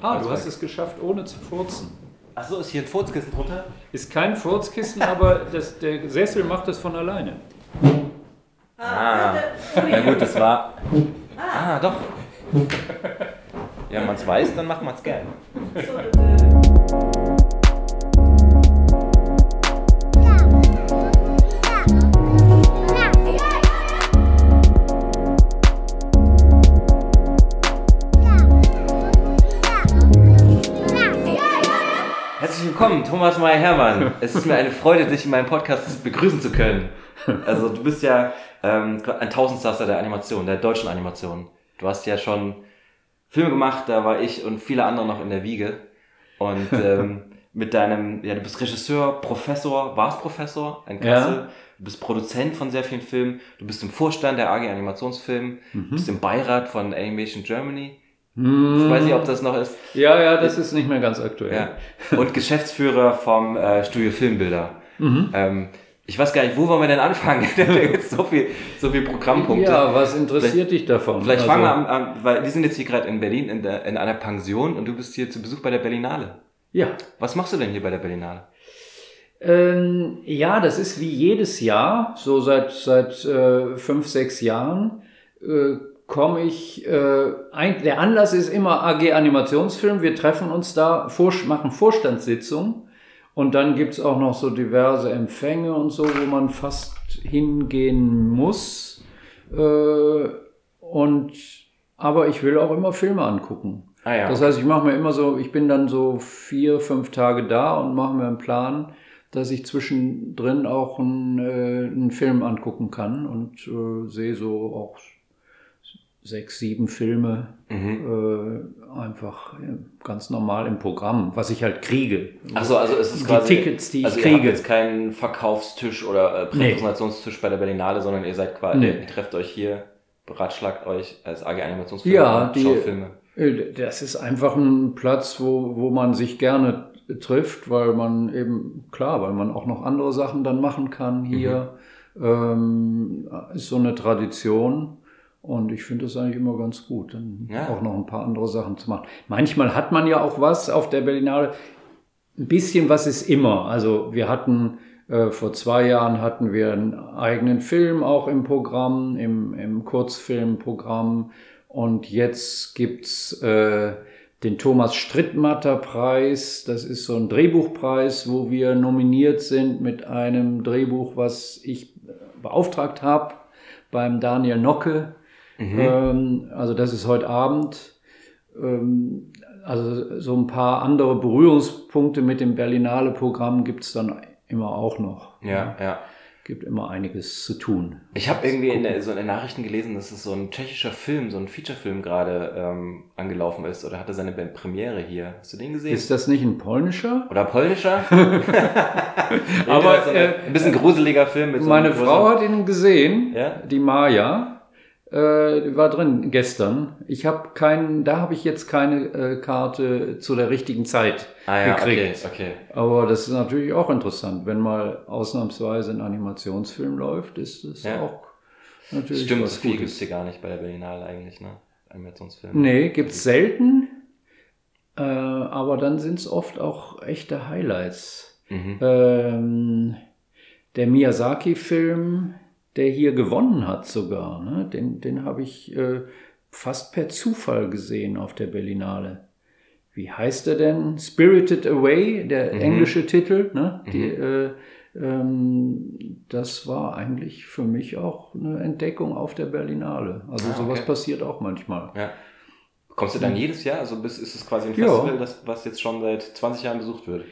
Ah, du hast es geschafft, ohne zu furzen. Achso, ist hier ein Furzkissen drunter? Ist kein Furzkissen, aber das, der Sessel macht das von alleine. Ah, na gut, das war. Ah, doch. Ja, wenn man es weiß, dann macht man es gern. Willkommen, Thomas Meyer-Hermann. Es ist mir eine Freude, dich in meinem Podcast begrüßen zu können. Also du bist ja ähm, ein Tausendsasser der Animation, der deutschen Animation. Du hast ja schon Filme gemacht, da war ich und viele andere noch in der Wiege. Und ähm, mit deinem, ja, du bist Regisseur, Professor, warst Professor in Kassel. Ja. Du bist Produzent von sehr vielen Filmen. Du bist im Vorstand der AG Animationsfilm. Du bist im Beirat von Animation Germany. Ich weiß nicht, ob das noch ist. Ja, ja, das ist nicht mehr ganz aktuell. Ja. Und Geschäftsführer vom äh, Studio Filmbilder. Ähm, ich weiß gar nicht, wo wollen wir denn anfangen? da gibt so viel, so viel Programmpunkte. Ja, was interessiert dich davon? Vielleicht Also, fangen wir an, an, weil wir sind jetzt hier gerade in Berlin in, der, in einer Pension und du bist hier zu Besuch bei der Berlinale. Ja. Was machst du denn hier bei der Berlinale? Ähm, ja, das ist wie jedes Jahr, so seit, seit äh, fünf, sechs Jahren, äh, komme ich, äh, ein, der Anlass ist immer AG Animationsfilm, wir treffen uns da, vor, machen Vorstandssitzungen und dann gibt's auch noch so diverse Empfänge und so, wo man fast hingehen muss. Äh, und, aber ich will auch immer Filme angucken. Ah ja. Das heißt, ich mache mir immer so, ich bin dann so vier, fünf Tage da und mache mir einen Plan, dass ich zwischendrin auch einen, äh, einen Film angucken kann und äh, sehe so auch sechs, sieben Filme äh, einfach ganz normal im Programm, was ich halt kriege. Achso, also es ist Die quasi. Tickets, die ich also Ihr habt kriege. jetzt keinen Verkaufstisch oder äh, Nee. Präsentationstisch bei der Berlinale, sondern ihr seid quasi, Nee. ihr trefft euch hier, beratschlagt euch als AG Animationsfilm Ja, und die- schaut Filme. Äh, Das ist einfach ein Platz, wo, wo man sich gerne trifft, weil man eben, klar, weil man auch noch andere Sachen dann machen kann hier. Ähm, ist so eine Tradition. Und ich finde das eigentlich immer ganz gut, dann Ja. auch noch ein paar andere Sachen zu machen. Manchmal hat man ja auch was auf der Berlinale. Ein bisschen was ist immer. Also wir hatten äh, vor zwei Jahren hatten wir einen eigenen Film auch im Programm, im, im Kurzfilmprogramm. Und jetzt gibt's äh, den Thomas Strittmatter Preis. Das ist so ein Drehbuchpreis, wo wir nominiert sind mit einem Drehbuch, was ich äh, beauftragt habe beim Daniel Nocke. Ähm, also das ist heute Abend. Ähm, also so ein paar andere Berührungspunkte mit dem Berlinale-Programm gibt's dann immer auch noch. Ja, ja. Gibt immer einiges zu tun. Ich habe irgendwie in der, so in den Nachrichten gelesen, dass es so ein tschechischer Film, so ein Featurefilm gerade ähm, angelaufen ist oder hatte seine Premiere hier. Hast du den gesehen? Ist das nicht ein polnischer? oder polnischer? Aber, so äh, ein bisschen gruseliger Film mit so Meine Frau hat ihn gesehen, Ja? die Maja. Äh, war drin gestern. Ich habe keinen, da habe ich jetzt keine äh, Karte zu der richtigen Zeit Ah ja, okay, gekriegt. okay. Aber das ist natürlich auch interessant, wenn mal ausnahmsweise ein Animationsfilm läuft, ist das Ja. auch natürlich Stimmt, was viel Gutes. gibt's hier gar nicht bei der Berlinale eigentlich, ne? Animationsfilme. Nee, gibt's selten. Äh, aber dann sind's oft auch echte Highlights. Mhm. Ähm, der Miyazaki-Film, der hier gewonnen hat sogar, ne? den, den habe ich äh, fast per Zufall gesehen auf der Berlinale. Wie heißt er denn? Spirited Away, der Mhm. englische Titel. Ne? Die, äh, ähm, das war eigentlich für mich auch eine Entdeckung auf der Berlinale. Also Ah, sowas okay. passiert auch manchmal. Ja. Kommst du dann jedes Jahr? Also bis, ist es quasi ein Ja. Festival, das, was jetzt schon seit 20 Jahren besucht wird?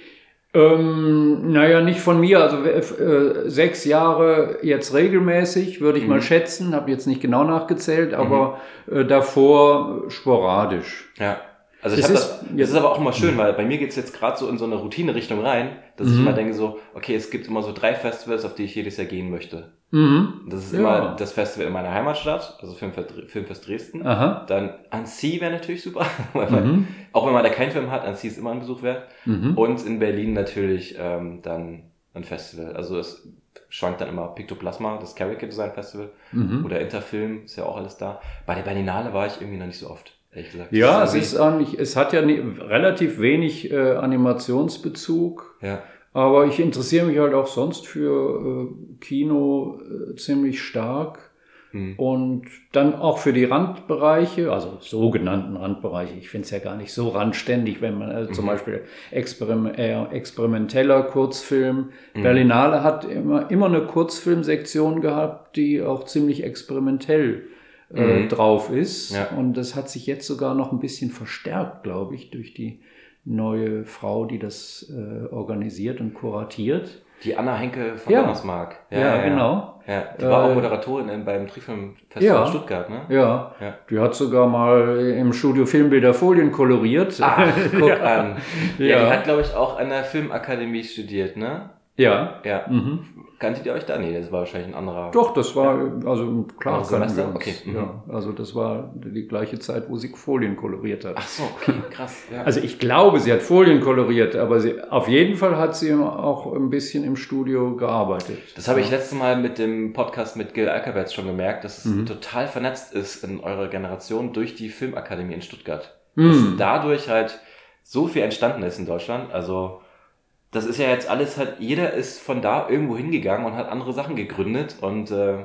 Ähm, naja, nicht von mir. Also äh, sechs Jahre jetzt regelmäßig, würde ich mal schätzen. Habe jetzt nicht genau nachgezählt, aber äh, davor sporadisch. Ja. Also ich habe ist- das, das ist aber auch immer schön, weil bei mir geht's jetzt gerade so in so eine Routine-Richtung rein, dass ich Mhm. immer denke so, okay, es gibt immer so drei Festivals, auf die ich jedes Jahr gehen möchte. Mhm. Das ist Ja. immer das Festival in meiner Heimatstadt, also Filmfest, Filmfest Dresden. Aha. Dann Annecy wäre natürlich super, Mhm. auch wenn man da keinen Film hat, Annecy ist immer ein Besuch wert. Mhm. Und in Berlin natürlich ähm, dann ein Festival. Also es schwankt dann immer Pictoplasma, das Character Design Festival Mhm. oder Interfilm, ist ja auch alles da. Bei der Berlinale war ich irgendwie noch nicht so oft. Ja, Das es ist eigentlich, es hat ja nie, relativ wenig äh, Animationsbezug. Ja. Aber ich interessiere mich halt auch sonst für äh, Kino äh, ziemlich stark. Hm. Und dann auch für die Randbereiche, also sogenannten Randbereiche. Ich finde es ja gar nicht so randständig, wenn man also zum Mhm. Beispiel Experim eher experimenteller Kurzfilm. Mhm. Berlinale hat immer, immer eine Kurzfilmsektion gehabt, die auch ziemlich experimentell äh, Mhm. drauf ist. Ja. Und das hat sich jetzt sogar noch ein bisschen verstärkt, glaube ich, durch die neue Frau, die das äh, organisiert und kuratiert. Die Anna Henke von Ja. Donnersmarck. Ja, genau. Ja, die war Äh, auch Moderatorin in, beim Triefilmfestival ja. in Stuttgart, ne? Ja, Ja. die hat sogar mal im Studio Filmbilder Folien koloriert. Ach, guck Ja. an. Ja, Ja. die hat, glaube ich, auch an der Filmakademie studiert, ne? Ja. Ja. Mhm. Kanntet ihr euch da? Nee, das war wahrscheinlich ein anderer. Doch, das war, also klar, Andere kannten wir uns. Okay, mhm. Ja, also das war die gleiche Zeit, wo sie Folien koloriert hat. Ach so, okay, krass. Ja. Also ich glaube, sie hat Folien koloriert, aber sie, auf jeden Fall hat sie auch ein bisschen im Studio gearbeitet. Das habe ich letztes Mal mit dem Podcast mit Gil Alkerberts schon gemerkt, dass es Mhm. total vernetzt ist in eurer Generation durch die Filmakademie in Stuttgart. Hm. Dass dadurch halt so viel entstanden ist in Deutschland. Also, das ist ja jetzt alles halt, jeder ist von da irgendwo hingegangen und hat andere Sachen gegründet und äh,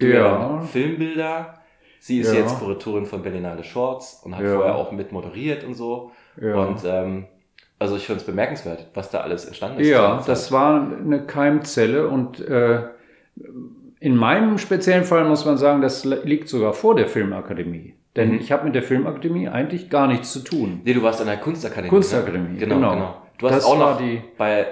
ja. Filmbilder. Sie ist Ja. jetzt Kuratorin von Berlinale Shorts und hat Ja. vorher auch mit moderiert und so. Ja. Und ähm, also ich finde es bemerkenswert, was da alles entstanden ist. Ja, das war eine Keimzelle und äh, in meinem speziellen Fall muss man sagen, das liegt sogar vor der Filmakademie. Denn Mhm. ich habe mit der Filmakademie eigentlich gar nichts zu tun. Nee, du warst an der Kunstakademie. Kunstakademie, ne? Genau, genau. genau. Du hast Das auch noch die- bei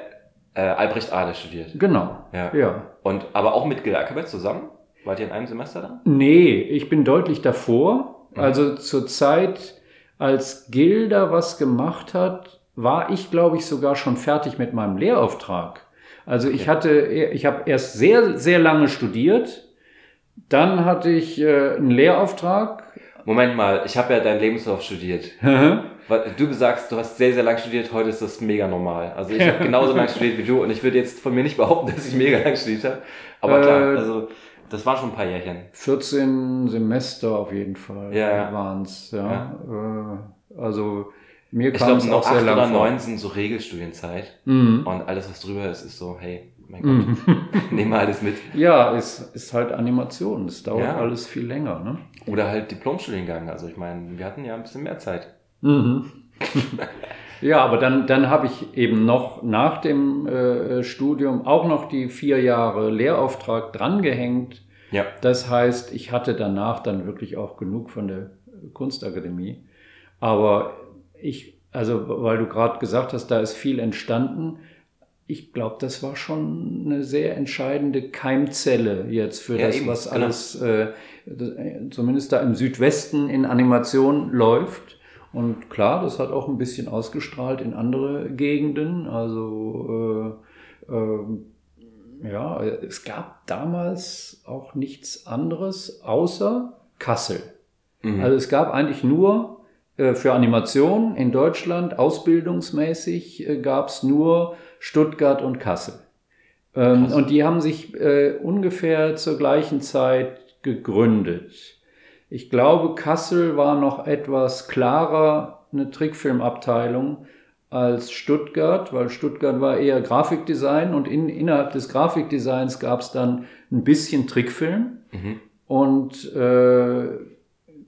äh, Albrecht Ahle studiert. Genau. Ja. Ja. Und aber auch mit Ackerbett zusammen? Wart ihr in einem Semester da? Nee, ich bin deutlich davor. Mhm. Also zur Zeit, als Gilda was gemacht hat, war ich, glaube ich, sogar schon fertig mit meinem Lehrauftrag. Also ich Okay. hatte, ich habe erst sehr, sehr lange studiert. Dann hatte ich äh, einen Lehrauftrag. Moment mal, ich habe ja deinen Lebenslauf studiert. Du sagst, du hast sehr, sehr lang studiert, heute ist das mega normal. Also ich habe genauso lang studiert wie du und ich würde jetzt von mir nicht behaupten, dass ich mega lang studiert habe. Aber klar, Äh, also das waren schon ein paar Jährchen. 14 Semester auf jeden Fall Ja, ja. waren es. Ja. Äh, also mir kam es noch auch sehr lang oder neun sind so Regelstudienzeit. Mhm. Und alles, was drüber ist, ist so, hey, mein Gott, Mhm. nehmen wir alles mit. Ja, ist, ist halt Animation. Das dauert Ja. alles viel länger. Ne? Oder halt Diplomstudiengang. Also ich meine, wir hatten ja ein bisschen mehr Zeit. Mhm. ja, aber dann, dann habe ich eben noch nach dem äh, Studium auch noch die vier Jahre Lehrauftrag drangehängt. Ja. Das heißt, ich hatte danach dann wirklich auch genug von der Kunstakademie. Aber ich, also weil du gerade gesagt hast, da ist viel entstanden. Ich glaube, das war schon eine sehr entscheidende Keimzelle jetzt für Ja, das, eben, was genau. alles, äh, äh, zumindest da im Südwesten in Animation läuft. Und klar, das hat auch ein bisschen ausgestrahlt in andere Gegenden. Also äh, ähm, ja, es gab damals auch nichts anderes außer Kassel. Mhm. Also es gab eigentlich nur äh, für Animation in Deutschland, ausbildungsmäßig äh, gab es nur Stuttgart und Kassel. Ähm, und die haben sich äh, ungefähr zur gleichen Zeit gegründet. Ich glaube, Kassel war noch etwas klarer eine Trickfilmabteilung als Stuttgart, weil Stuttgart war eher Grafikdesign und in, innerhalb des Grafikdesigns gab es dann ein bisschen Trickfilm. Mhm. Und äh,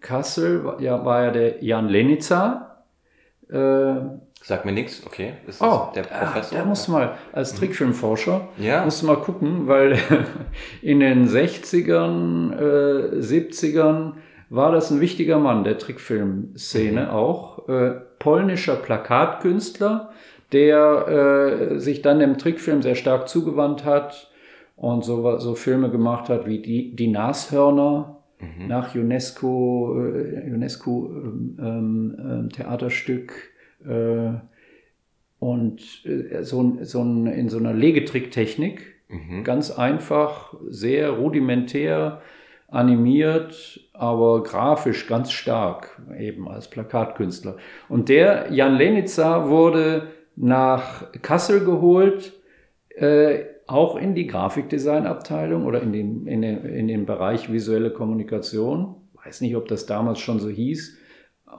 Kassel war ja, war ja der Jan Lenica. Äh, Sagt mir nichts, okay. Ist das oh, der Professor? der musste mal als Trickfilmforscher ja. musst du mal gucken, weil in den 60ern, äh, 70ern war das ein wichtiger Mann der Trickfilmszene Mhm. auch. Äh, polnischer Plakatkünstler, der äh, sich dann dem Trickfilm sehr stark zugewandt hat und so, so Filme gemacht hat wie die, die Nashörner Mhm. nach UNESCO, äh, UNESCO ähm, ähm, Theaterstück äh, und äh, so, so ein, in so einer Legetricktechnik, Mhm. ganz einfach, sehr rudimentär animiert, aber grafisch ganz stark, eben als Plakatkünstler. Und der Jan Lenica wurde nach Kassel geholt, äh, auch in die Grafikdesignabteilung oder in den, in, den, in den Bereich visuelle Kommunikation. Weiß nicht, ob das damals schon so hieß,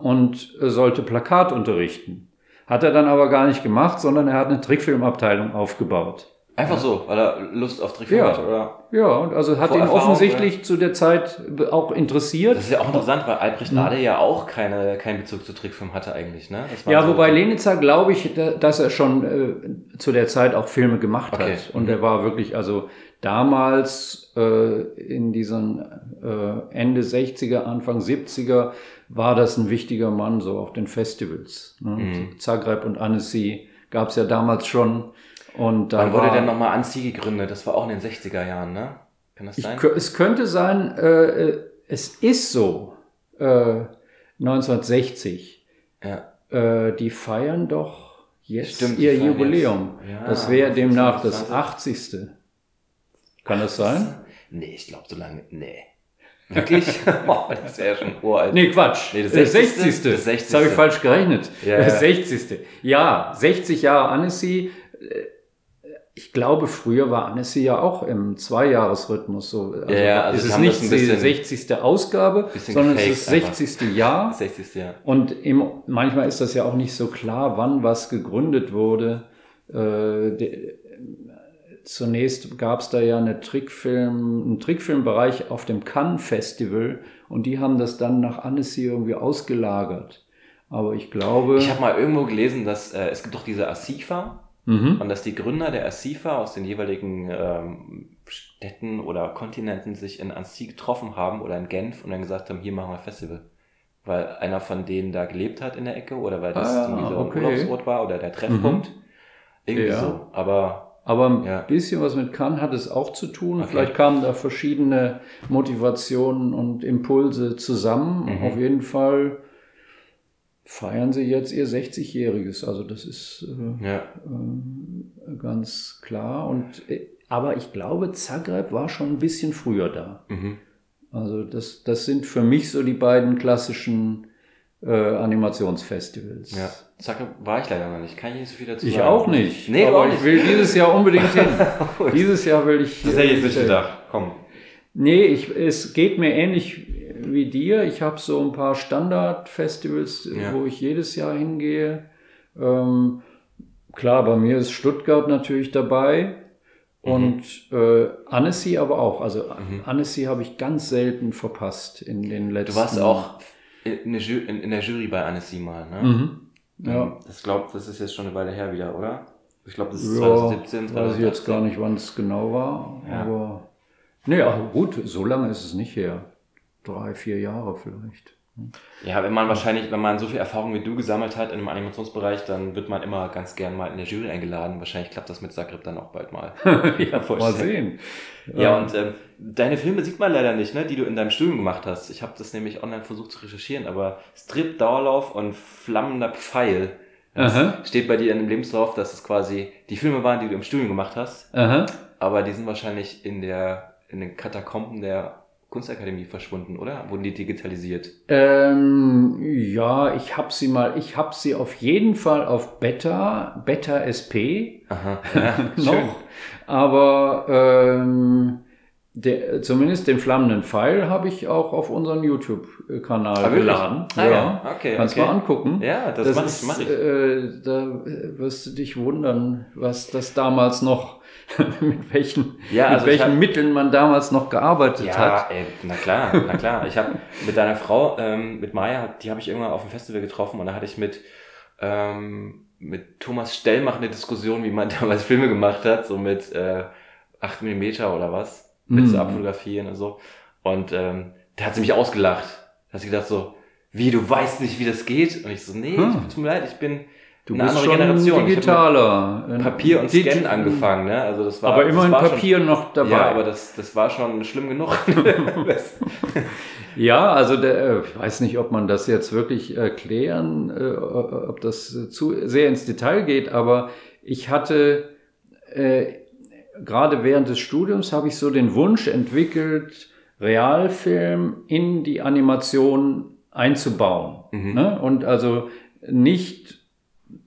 und sollte Plakat unterrichten. Hat er dann aber gar nicht gemacht, sondern er hat eine Trickfilmabteilung aufgebaut. Einfach so, weil er Lust auf Trickfilm Ja. hat, oder? Ja, und also hat ihn Vorerfahrung, offensichtlich zu der Zeit auch interessiert. Das ist ja auch interessant, weil Albrecht Mhm. Nade ja auch keine, keinen Bezug zu Trickfilm hatte eigentlich, ne? Ja, so- wobei Lenitzer glaube ich, da- dass er schon äh, zu der Zeit auch Filme gemacht Okay. hat. Und er war wirklich, also damals äh, in diesen äh, Ende 60er, Anfang 70er war das ein wichtiger Mann so auf den Festivals. Ne? Mhm. Zagreb und Annecy gab es ja damals schon. Und Wann wurde war, denn nochmal Anzieh gegründet? Das war auch in den 60er Jahren, ne? Kann das Ich, sein? kö- es könnte sein, äh, äh, es ist so, äh, 1960. Ja. Äh, die feiern doch jetzt Stimmt, ihr Jubiläum. jetzt. Ja, das wäre demnach das 25. 80. Kann das sein? Nee, ich glaube so lange. Nee. Wirklich? oh, das wäre schon uralt. Nee, Quatsch. Nee, das das 60. 60. Das 60. Das habe ich falsch gerechnet. Ja, das ja. 60. Ja, 60 Jahre Annecy. Ich glaube, früher war Annecy ja auch im Zweijahresrhythmus so. Also Ja, ja, also es ist das nicht die bisschen- 60. Ausgabe, sondern es ist 60. Jahr. Das 60. Jahr. Und im, manchmal ist das ja auch nicht so klar, wann was gegründet wurde. Äh, de, zunächst gab es da ja eine Trickfilm, einen Trickfilmbereich auf dem Cannes Festival und die haben das dann nach Annecy irgendwie ausgelagert. Aber ich glaube. Ich habe mal irgendwo gelesen, dass äh, es gibt doch diese ASIFA Mhm. und dass die Gründer der ASIFA aus den jeweiligen ähm, Städten oder Kontinenten sich in Annecy getroffen haben oder in Genf und dann gesagt haben, hier machen wir ein Festival. Weil einer von denen da gelebt hat in der Ecke oder weil das Ah, ein okay. Urlaubsort war oder der Treffpunkt. Irgendwie Ja. so. Aber Aber ein Ja. bisschen was mit Cannes hat es auch zu tun. Okay. Vielleicht kamen da verschiedene Motivationen und Impulse zusammen. Mhm. Auf jeden Fall feiern sie jetzt ihr 60-Jähriges. Also das ist äh, ja, äh, ganz klar. Und, äh, aber ich glaube, Zagreb war schon ein bisschen früher da. mhm. Also das, das sind für mich so die beiden klassischen äh, Animationsfestivals. ja. Zack, war ich leider noch nicht. Kann ich nicht so viel dazu Ich sagen. auch nicht. Nee, aber ich nicht. will dieses Jahr unbedingt hin. dieses Jahr will ich. Das hätte ich jetzt nicht gedacht. Komm. Nee, ich, es geht mir ähnlich wie dir. Ich habe so ein paar Standard-Festivals, Ja. wo ich jedes Jahr hingehe. Ähm, klar, bei mir ist Stuttgart natürlich dabei. Und äh, Annecy aber auch. Also Mhm. Annecy habe ich ganz selten verpasst in den letzten Du warst auch in der, Jury bei Annecy mal, ne? Mhm. Ja. Das glaubt, das ist jetzt schon eine Weile her wieder, oder? Ich glaube, das ist Ja, 2017, weiß ich jetzt gar nicht, wann es genau war. Ja. Aber aber gut, so lange ist es nicht her. Drei, vier Jahre vielleicht. Ja, wenn man wahrscheinlich, wenn man so viel Erfahrung wie du gesammelt hat in dem Animationsbereich, dann wird man immer ganz gern mal in der Jury eingeladen. Wahrscheinlich klappt das mit Zagreb dann auch bald mal. ja, mal sehen. Ja, und ähm, deine Filme sieht man leider nicht, ne, die du in deinem Studium gemacht hast. Ich habe das nämlich online versucht zu recherchieren, aber Strip, Dauerlauf und Flammender Pfeil. Steht bei dir in dem Lebenslauf, dass es quasi die Filme waren, die du im Studium gemacht hast, Aha. aber die sind wahrscheinlich in der in den Katakomben der Kunstakademie verschwunden, oder? Wurden die digitalisiert? Ähm, ja, ich habe sie mal, ich habe sie auf jeden Fall auf Beta, Beta SP Aha. Ja, noch, aber ähm, der, zumindest den flammenden Pfeil habe ich auch auf unseren YouTube-Kanal Ah, geladen. Ah, ja. Okay, Kannst okay. mal angucken. Ja, das, mach ich, ist, mach ich. Äh, da wirst du dich wundern, was das damals noch, mit welchen, Ja, also mit ich welchen hab- Mitteln man damals noch gearbeitet Ja, hat. ey, na klar, na klar. Ich habe mit deiner Frau, ähm, mit Maya, die habe ich irgendwann auf dem Festival getroffen und da hatte ich mit, ähm, mit Thomas Stellmach eine Diskussion, wie man damals Filme gemacht hat, so mit äh, 8 mm oder was, mit so Mhm. abfotografieren und so. Und ähm, da hat sie mich ausgelacht. Da hat sie gedacht so, wie, du weißt nicht, wie das geht? Und ich so, nee, Hm. tut mir leid, ich bin Du eine bist andere schon Generation. Digitaler. Papier und Digi- Scan angefangen, ne? Also das war Aber immerhin war schon- Papier noch dabei. Ja, aber das, das war schon schlimm genug. Ja, also der, äh, ich weiß nicht, ob man das jetzt wirklich erklären, äh, ob das äh, zu sehr ins Detail geht, aber ich hatte äh, gerade während des Studiums habe ich so den Wunsch entwickelt, Realfilm in die Animation einzubauen. Mhm. Ne? Und also nicht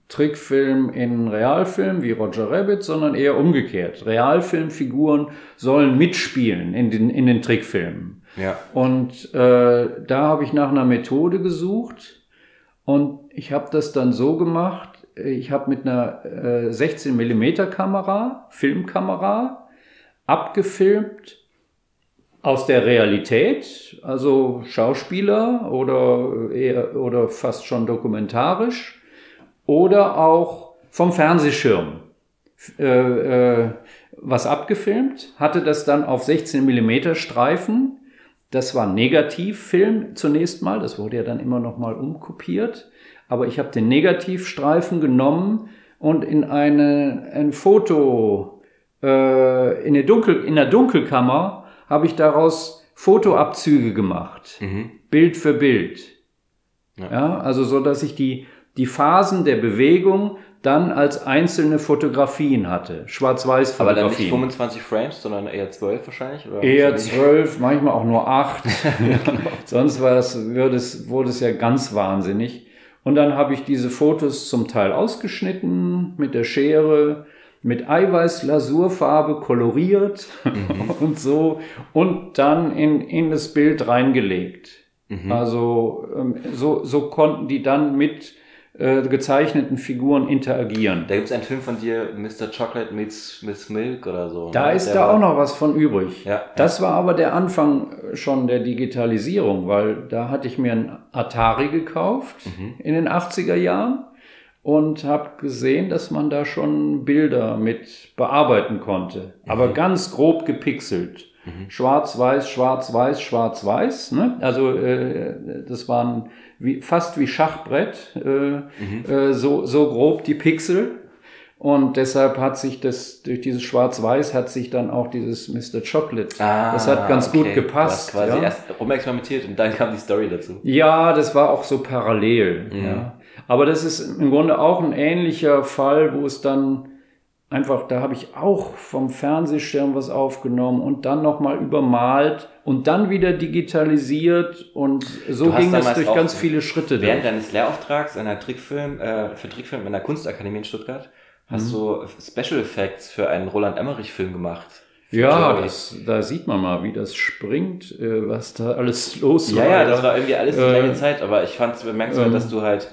Trickfilm in Realfilm wie Roger Rabbit, sondern eher umgekehrt. Realfilmfiguren sollen mitspielen in den, in den Trickfilmen. ja. Und äh, da habe ich nach einer Methode gesucht, Und ich habe das dann so gemacht, ich habe mit einer äh, 16 mm Kamera, Filmkamera, abgefilmt aus der Realität, also Schauspieler oder, eher, oder fast schon dokumentarisch oder auch vom Fernsehschirm äh, äh, was abgefilmt, hatte das dann auf 16 mm Streifen. Das war Negativfilm zunächst mal, das wurde ja dann immer noch mal umkopiert, aber ich habe den Negativstreifen genommen und in eine, ein Foto äh, in, der Dunkel, in der Dunkelkammer habe ich daraus Fotoabzüge gemacht, mhm. Bild für Bild. Ja. ja. also so, dass ich die, die Phasen der Bewegung dann als einzelne Fotografien hatte, Schwarz-Weiß-Fotografien. Aber dann nicht 25 Frames, sondern eher 12 wahrscheinlich? Oder eher 12, manchmal auch nur 8. genau. Sonst war es, es, wurde es ja ganz wahnsinnig. Und dann habe ich diese Fotos zum Teil ausgeschnitten mit der Schere, mit Eiweiß-Lasurfarbe koloriert mhm. und so und dann in, in das Bild reingelegt. Mhm. Also ähm, so, so konnten die dann mit äh, gezeichneten Figuren interagieren. Da gibt es einen Film von dir, Mr. Chocolate meets Miss Milk oder so. Da ne? ist der da auch noch was von übrig. Ja, das ja. war aber der Anfang schon der Digitalisierung, weil da hatte ich mir ein Atari gekauft mhm. in den 80er Jahren und habe gesehen, dass man da schon Bilder mit bearbeiten konnte, mhm. aber ganz grob gepixelt. Mhm. Schwarz-Weiß, Schwarz-Weiß, Schwarz-Weiß. Ne? Also äh, das waren wie, fast wie Schachbrett, äh, mhm. äh, so, so grob die Pixel. Und deshalb hat sich das, durch dieses Schwarz-Weiß hat sich dann auch dieses Mr. Chocolate, ah, das hat ganz okay. gut gepasst. Du hast quasi ja. erst rumexperimentiert und dann kam die Story dazu. Ja, das war auch so parallel. Mhm. Ja. Aber das ist im Grunde auch ein ähnlicher Fall, wo es dann einfach, da habe ich auch vom Fernsehschirm was aufgenommen und dann nochmal übermalt und dann wieder digitalisiert und so ging es durch ganz viele Schritte. Während durch. deines Lehrauftrags einer Trickfilm, äh, für Trickfilm in der Kunstakademie in Stuttgart hast mhm. du Special Effects für einen Roland Emmerich Film gemacht. Ja, das, da sieht man mal, wie das springt, äh, was da alles los war. Ja, ja, das war irgendwie alles die gleiche äh, Zeit, aber ich fand es bemerkenswert, äh, dass du halt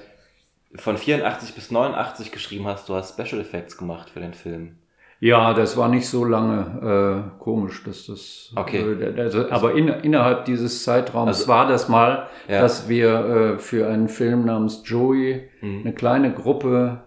von 84 bis 89 geschrieben hast, du hast Special Effects gemacht für den Film. Ja, das war nicht so lange äh, komisch, dass das. Okay. Äh, also, aber in, innerhalb dieses Zeitraums also, war das mal, ja. dass wir äh, für einen Film namens Joey mhm. eine kleine Gruppe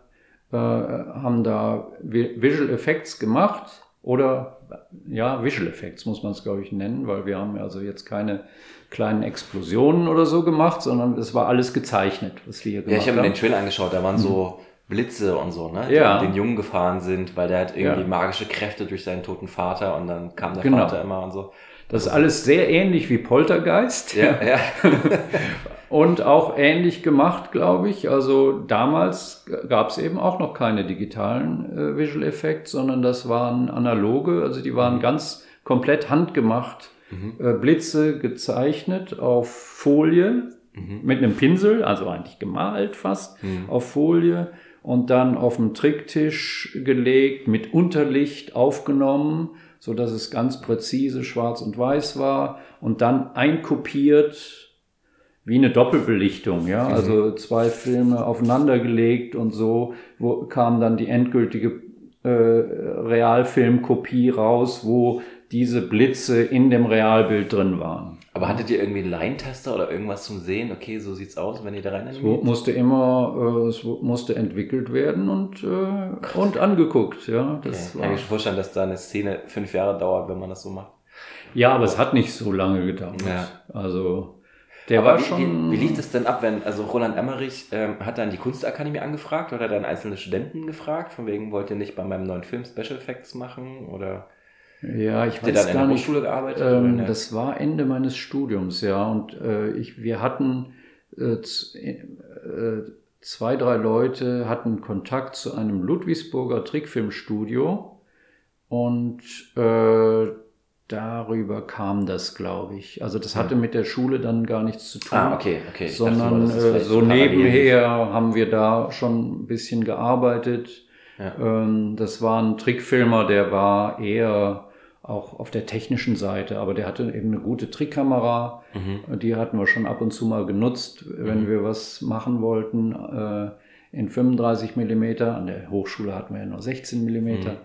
äh, haben da Visual Effects gemacht oder ja, Visual Effects muss man es glaube ich nennen, weil wir haben also jetzt keine kleinen Explosionen oder so gemacht, sondern es war alles gezeichnet, was wir hier gemacht haben. Ja, ich habe mir den Trailer angeschaut, da waren mhm. so Blitze und so, ne? Die ja. den Jungen gefahren sind, weil der hat irgendwie ja. magische Kräfte durch seinen toten Vater und dann kam der genau. Vater immer und so. Das ist alles sehr ähnlich wie Poltergeist. Ja, ja. und auch ähnlich gemacht, glaube ich. Also damals gab es eben auch noch keine digitalen äh, Visual Effects, sondern das waren analoge, also die waren mhm. ganz komplett handgemacht mhm. äh, Blitze gezeichnet auf Folie mhm. mit einem Pinsel, also eigentlich gemalt fast mhm. auf Folie und dann auf dem Tricktisch gelegt, mit Unterlicht aufgenommen, so dass es ganz präzise schwarz und weiß war und dann einkopiert wie eine Doppelbelichtung, ja, mhm. also zwei Filme aufeinander gelegt und so wo kam dann die endgültige äh, Realfilmkopie raus, wo diese Blitze in dem Realbild drin waren. Aber hattet ihr irgendwie einen Line-Tester oder irgendwas zum Sehen? Okay, so sieht's aus, wenn ihr da rein Es musste immer, äh, es musste entwickelt werden und, äh, und angeguckt, ja. Das okay. war, Kann ich mir vorstellen, dass da eine Szene fünf Jahre dauert, wenn man das so macht. Ja, aber es hat nicht so lange gedauert. Ja. Also, der Aber war wie, schon. Wie, wie lief das denn ab, wenn, also Roland Emmerich ähm, hat dann die Kunstakademie angefragt oder dann einzelne Studenten gefragt, von wegen wollt ihr nicht bei meinem neuen Film Special Effects machen oder? Ja, ich Habt weiß dann gar in der Hochschule gearbeitet? Ähm, das war Ende meines Studiums, ja. Und äh, ich, wir hatten äh, äh, zwei, drei Leute hatten Kontakt zu einem Ludwigsburger Trickfilmstudio und äh, darüber kam das, glaube ich. Also das hatte mit der Schule dann gar nichts zu tun. Ah, okay, okay. Sondern dachte, äh, so nebenher haben wir da schon ein bisschen gearbeitet. Ja. Ähm, das war ein Trickfilmer, der war eher auch auf der technischen Seite. Aber der hatte eben eine gute Trickkamera. Mhm. Die hatten wir schon ab und zu mal genutzt, wenn mhm. wir was machen wollten. Äh, in 35 Millimeter. An der Hochschule hatten wir ja nur 16 Millimeter. Mhm.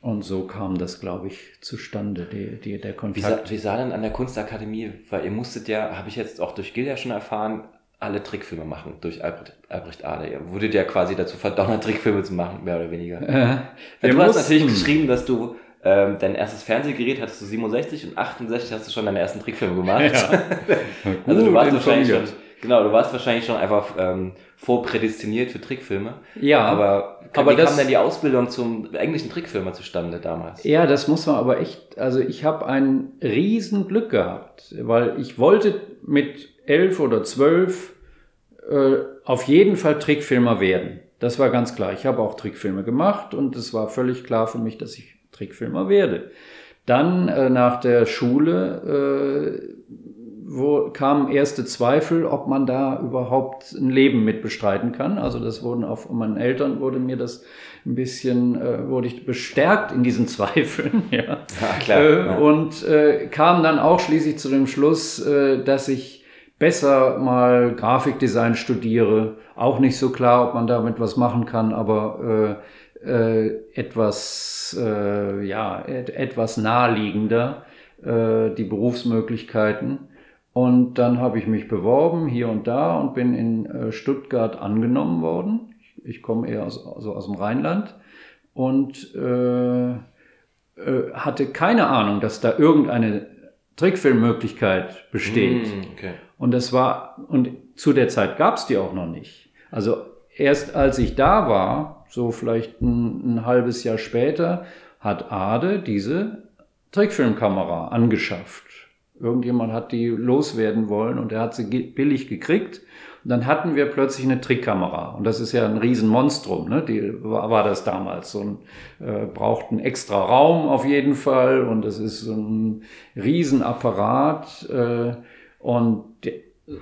Und so kam das, glaube ich, zustande, die, die, der Kontakt. Wie sah, wie sah denn an der Kunstakademie, weil ihr musstet ja, habe ich jetzt auch durch Gilda schon erfahren, alle Trickfilme machen durch Albrecht, Albrecht Ader. Ihr wurdet ja quasi dazu verdonnert, Trickfilme zu machen, mehr oder weniger. Äh, du mussten. hast natürlich geschrieben, dass du ähm, dein erstes Fernsehgerät hattest du 67 und 68 hast du schon deine ersten Trickfilme gemacht. Ja. also du warst wahrscheinlich schon, genau, du warst wahrscheinlich schon einfach ähm, vorprädestiniert für Trickfilme. Ja. Aber, aber wie das, kam denn die Ausbildung zum englischen Trickfilmer zustande damals? Ja, das muss man aber echt, also ich habe ein riesen Glück gehabt, weil ich wollte mit elf oder zwölf äh, auf jeden Fall Trickfilmer werden. Das war ganz klar. Ich habe auch Trickfilme gemacht und es war völlig klar für mich, dass ich Trickfilmer werde. Dann äh, nach der Schule äh, wo kamen erste Zweifel, ob man da überhaupt ein Leben mit bestreiten kann. Also das wurden auch von meinen Eltern wurde mir das ein bisschen, äh, wurde ich bestärkt in diesen Zweifeln. Ja, ja klar. Äh, ja. Und äh, kam dann auch schließlich zu dem Schluss, äh, dass ich besser mal Grafikdesign studiere. Auch nicht so klar, ob man damit was machen kann, aber äh, etwas, äh, ja, et etwas naheliegender äh, die Berufsmöglichkeiten. Und dann habe ich mich beworben hier und da und bin in äh, Stuttgart angenommen worden. Ich, ich komme eher aus, also aus dem Rheinland und äh, äh, hatte keine Ahnung, dass da irgendeine Trickfilmmöglichkeit besteht. Mm, okay. Und das war, und zu der Zeit gab es die auch noch nicht. Also erst als ich da war, so vielleicht ein, ein halbes Jahr später, hat Ade diese Trickfilmkamera angeschafft. Irgendjemand hat die loswerden wollen und er hat sie billig gekriegt. Und dann hatten wir plötzlich eine Trickkamera. Und das ist ja ein Riesenmonstrum, ne? Die war, das damals. So ein, äh, braucht einen extra Raum auf jeden Fall. Und das ist so ein Riesenapparat. Äh, und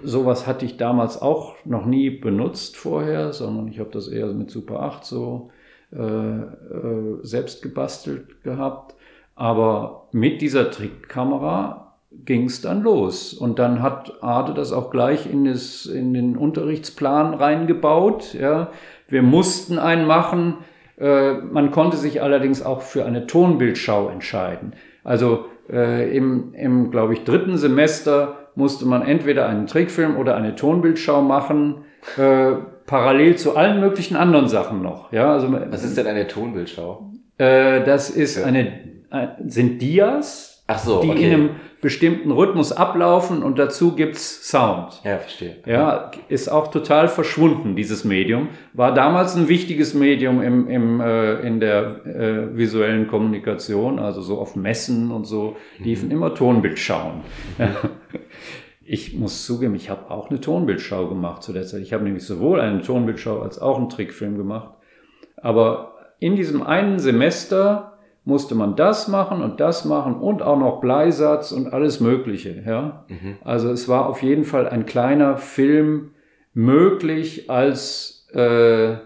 sowas hatte ich damals auch noch nie benutzt vorher, sondern ich habe das eher mit Super 8 so äh, äh, selbst gebastelt gehabt. Aber mit dieser Trickkamera ging es dann los. Und dann hat Ade das auch gleich in, das, in den Unterrichtsplan reingebaut. Ja. Wir mussten einen machen. Äh, man konnte sich allerdings auch für eine Tonbildschau entscheiden. Also äh, im, im glaube ich, dritten Semester musste man entweder einen Trickfilm oder eine Tonbildschau machen, äh, parallel zu allen möglichen anderen Sachen noch. Ja, also, Was ist denn eine Tonbildschau? Äh, das ist eine, äh, sind Dias, Ach so, die okay. in einem bestimmten Rhythmus ablaufen und dazu gibt's Sound. Ja, verstehe. Ja, ist auch total verschwunden, dieses Medium. War damals ein wichtiges Medium im, im, äh, in der äh, visuellen Kommunikation, also so auf Messen und so liefen mhm. immer Tonbildschauen. Mhm. Ich muss zugeben, ich habe auch eine Tonbildschau gemacht zu der Zeit. Ich habe nämlich sowohl eine Tonbildschau als auch einen Trickfilm gemacht. Aber in diesem einen Semester musste man das machen und das machen und auch noch Bleisatz und alles Mögliche. Ja? Mhm. Also es war auf jeden Fall ein kleiner Film möglich als, äh,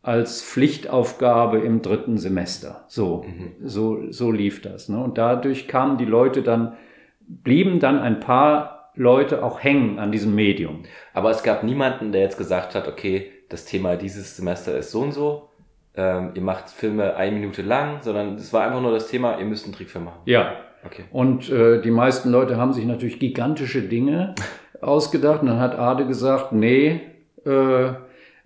als Pflichtaufgabe im dritten Semester. So, mhm. so, so lief das. Ne? Und dadurch kamen die Leute dann, blieben dann ein paar Leute auch hängen an diesem Medium. Aber es gab niemanden, der jetzt gesagt hat, okay, das Thema dieses Semester ist so und so ähm, ihr macht Filme eine Minute lang, sondern es war einfach nur das Thema, ihr müsst einen Trickfilm machen. Ja. Okay. Und äh, die meisten Leute haben sich natürlich gigantische Dinge ausgedacht. Und dann hat Ade gesagt, nee, äh,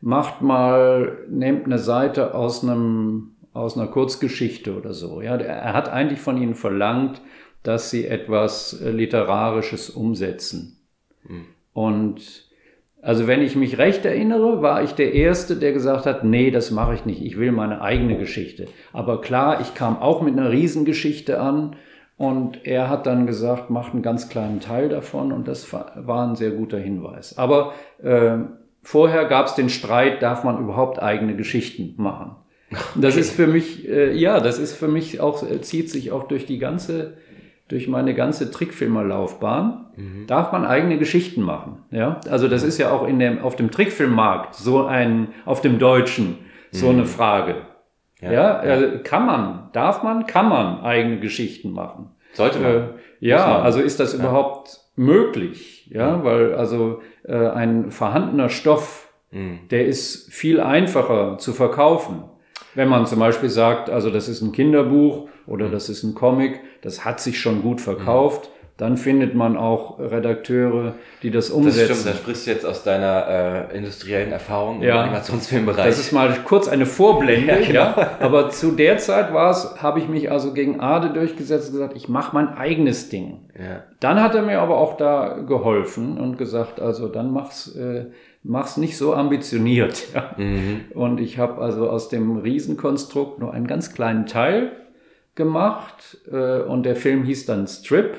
macht mal, nehmt eine Seite aus einem aus einer Kurzgeschichte oder so. Ja, er hat eigentlich von ihnen verlangt, dass sie etwas Literarisches umsetzen. Mhm. Und also wenn ich mich recht erinnere, war ich der Erste, der gesagt hat, nee, das mache ich nicht, ich will meine eigene Geschichte. Aber klar, ich kam auch mit einer Riesengeschichte an und er hat dann gesagt, macht einen ganz kleinen Teil davon und das war ein sehr guter Hinweis. Aber äh, vorher gab es den Streit, darf man überhaupt eigene Geschichten machen? Das okay. ist für mich, äh, ja, das ist für mich auch, äh, zieht sich auch durch die ganze durch meine ganze Trickfilmerlaufbahn, mhm. darf man eigene Geschichten machen. Ja, also das ist ja auch in dem, auf dem Trickfilmmarkt so ein, auf dem Deutschen so mhm. eine Frage. Ja, ja, Also kann man, darf man, kann man eigene Geschichten machen. Sollte man. Äh, ja, also ist das überhaupt möglich? Ja, weil also äh, ein vorhandener Stoff, Mhm. der ist viel einfacher zu verkaufen. Wenn man zum Beispiel sagt, also das ist ein Kinderbuch oder das ist ein Comic, das hat sich schon gut verkauft, dann findet man auch Redakteure, die das Das umsetzen. stimmt, da sprichst du jetzt aus deiner äh, industriellen Erfahrung Ja. im Animationsfilmbereich. Das ist mal kurz eine Vorblende, Ja, ja, genau. Aber zu der Zeit war es, habe ich mich also gegen Ade durchgesetzt und gesagt, ich mache mein eigenes Ding. ja. Dann hat er mir aber auch da geholfen und gesagt, also dann mach's, äh, mach's nicht so ambitioniert. Ja. Mhm. Und ich habe also aus dem Riesenkonstrukt nur einen ganz kleinen Teil gemacht äh, und der Film hieß dann Strip.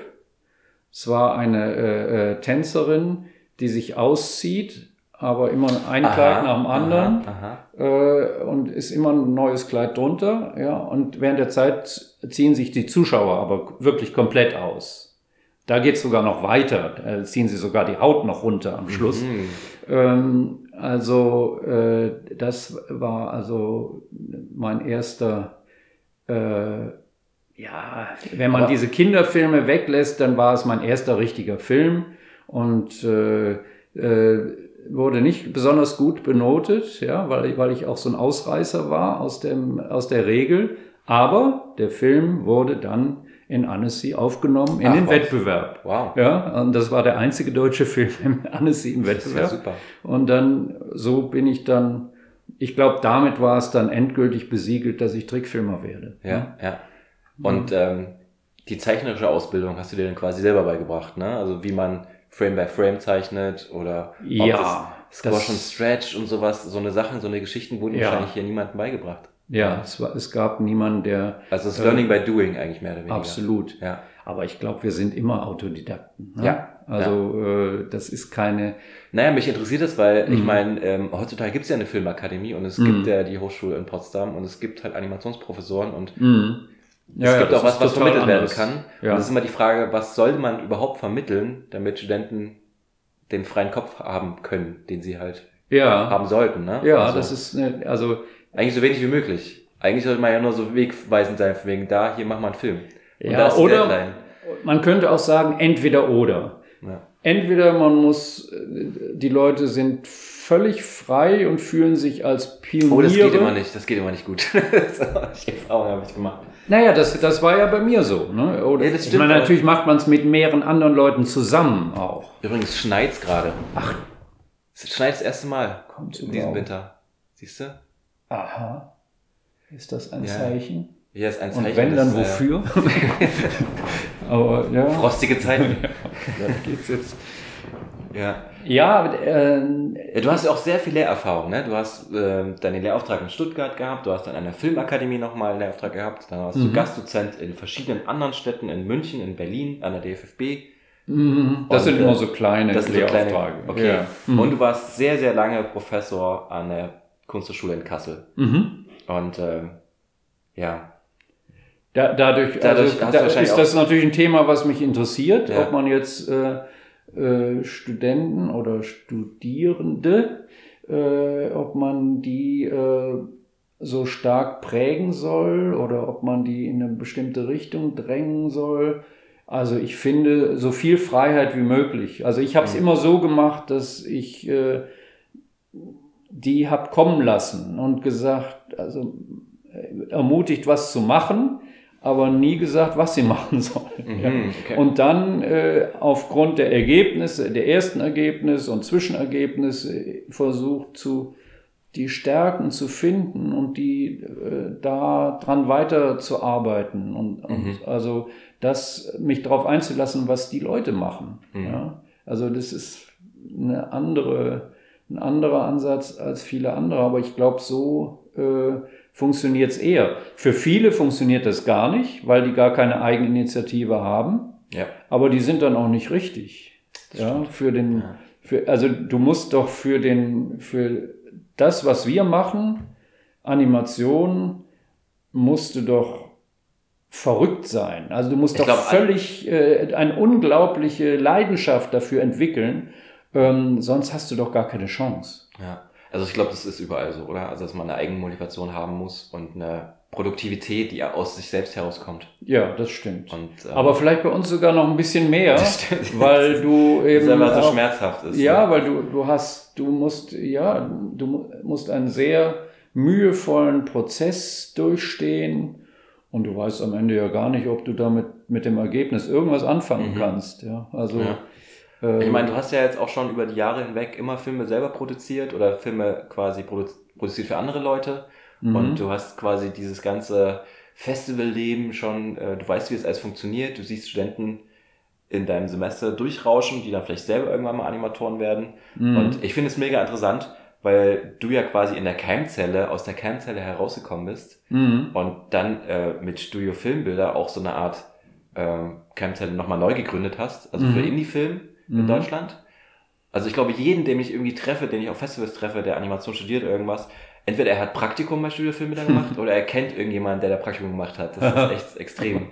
Es war eine äh, äh, Tänzerin, die sich auszieht, aber immer ein Kleid nach dem anderen Aha, äh, und ist immer ein neues Kleid drunter, ja, und während der Zeit ziehen sich die Zuschauer aber wirklich komplett aus. Da geht es sogar noch weiter, äh, ziehen sie sogar die Haut noch runter am Schluss. Mhm. Ähm, also äh, das war also mein erster, äh, ja, wenn man Aber- diese Kinderfilme weglässt, dann war es mein erster richtiger Film und äh, äh, wurde nicht besonders gut benotet, ja, weil, weil ich auch so ein Ausreißer war aus, dem, aus der Regel. Aber der Film wurde dann in Annecy aufgenommen in Ach, den was. Wettbewerb. Wow. Ja, und das war der einzige deutsche Film im Annecy im Das ist ja Wettbewerb. super. Und dann, so bin ich dann, ich glaube, damit war es dann endgültig besiegelt, dass ich Trickfilmer werde. Ja, ja. Und ähm, die zeichnerische Ausbildung hast du dir dann quasi selber beigebracht, ne? Also wie man Frame by Frame zeichnet oder Ja, Squash und Stretch und sowas, so eine Sachen, so eine Geschichten wurden Ja. wahrscheinlich hier niemandem beigebracht. Ja, es, war, es gab niemanden, der Also das Äh, Learning by Doing eigentlich mehr oder weniger. absolut. Ja. Aber ich glaube, wir sind immer Autodidakten. Ne? Ja, Also äh, das ist keine. Naja, mich interessiert das, weil ich Mhm. meine, ähm, heutzutage gibt es ja eine Filmakademie und es Mhm. gibt ja die Hochschule in Potsdam und es gibt halt Animationsprofessoren und Mhm. Es gibt das auch was, was vermittelt werden anders. kann. Ja. Und es ist immer die Frage, was soll man überhaupt vermitteln, damit Studenten den freien Kopf haben können, den sie halt Ja, haben sollten. Ne? ja, also, das ist eine, also eigentlich so wenig wie möglich. Eigentlich sollte man ja nur so wegweisend sein, von wegen da, hier mach mal einen Film. Und Ja, da ist die oder- Deadline. man könnte auch sagen, entweder oder. Ja. Entweder man muss, äh, die Leute sind völlig frei und fühlen sich als Pioniere. Oh, das geht immer nicht, das geht immer nicht gut. die Erfahrung habe ich gemacht. Naja, das, das war ja bei mir so. Ne? Oder, Ja, das ich stimmt, meine, aber- natürlich macht man es mit mehreren anderen Leuten zusammen auch. Übrigens schneit's gerade. Ach. Es schneit das erste Mal Kommt in diesem. Winter. Siehst du? Aha. Ist das ein Ja. Zeichen? Hier ist ein Zeichen. Und wenn, dann äh, wofür? Aber ja, Frostige Zeiten. vielleicht geht's jetzt. Ja. Ja, äh, Ja, Du hast ja auch sehr viel Lehrerfahrung, ne? Du hast äh, deinen Lehrauftrag in Stuttgart gehabt, du hast an der Filmakademie nochmal einen Lehrauftrag gehabt, dann warst du Mhm. Gastdozent in verschiedenen anderen Städten, in München, in Berlin, an der DFFB. mhm, das Und, sind äh, immer so kleine Das so kleine, Lehraufträge. okay. Ja. Mhm. Und du warst sehr, sehr lange Professor an der Kunsthochschule in Kassel. mhm. Und ähm, ja, Da, dadurch Dadurch also, du da ist das natürlich ein Thema, was mich interessiert, Ja. ob man jetzt äh, äh, Studenten oder Studierende, äh, ob man die äh, so stark prägen soll oder ob man die in eine bestimmte Richtung drängen soll. Also ich finde so viel Freiheit wie möglich. Also ich habe es Mhm. immer so gemacht, dass ich äh, die habe kommen lassen und gesagt, also äh, ermutigt, was zu machen, aber nie gesagt, was sie machen sollen. Ja. mhm, okay. Und dann äh, aufgrund der Ergebnisse, der ersten Ergebnisse und Zwischenergebnisse äh, versucht zu die Stärken zu finden und die äh, da dran weiterzuarbeiten und, und Mhm. also das mich darauf einzulassen, was die Leute machen. Mhm. Ja? Also das ist eine andere, ein anderer Ansatz als viele andere, aber ich glaube, so äh, funktioniert es eher. Für viele funktioniert das gar nicht, weil die gar keine Eigeninitiative haben, ja. aber die sind dann auch nicht richtig. Ja, für den, Ja. für, also du musst doch für den, für das, was wir machen, Animation, musst du doch verrückt sein. Also du musst Ich doch glaub, völlig äh, eine unglaubliche Leidenschaft dafür entwickeln, ähm, sonst hast du doch gar keine Chance. Ja. Also ich glaube, das ist überall so, oder? Also dass man eine eigene Motivation haben muss und eine Produktivität, die aus sich selbst herauskommt. Ja, das stimmt. Und, ähm, Aber vielleicht bei uns sogar noch ein bisschen mehr, Das stimmt. weil du eben das einfach so auch- schmerzhaft ist. Ja, ne? weil du, du hast, du musst, ja, du mu- musst einen sehr mühevollen Prozess durchstehen und du weißt am Ende ja gar nicht, ob du damit mit dem Ergebnis irgendwas anfangen Mhm. kannst. Ja, also, Ja. Ähm, Ich meine, du hast ja jetzt auch schon über die Jahre hinweg immer Filme selber produziert oder Filme quasi produ produziert für andere Leute. mhm. Und du hast quasi dieses ganze Festivalleben schon, äh, du weißt, wie es alles funktioniert. Du siehst Studenten in deinem Semester durchrauschen, die dann vielleicht selber irgendwann mal Animatoren werden. Mhm. Und ich finde es mega interessant, weil du ja quasi in der Keimzelle, aus der Keimzelle herausgekommen bist Mhm. und dann äh, mit Studio Filmbilder auch so eine Art äh, Keimzelle nochmal neu gegründet hast, also für Mhm. Indie-Film in Mhm. Deutschland. Also ich glaube, jeden, den ich irgendwie treffe, den ich auf Festivals treffe, der Animation studiert irgendwas, entweder er hat Praktikum bei Studio Filmbilder gemacht oder er kennt irgendjemanden, der da Praktikum gemacht hat. Das ist echt extrem.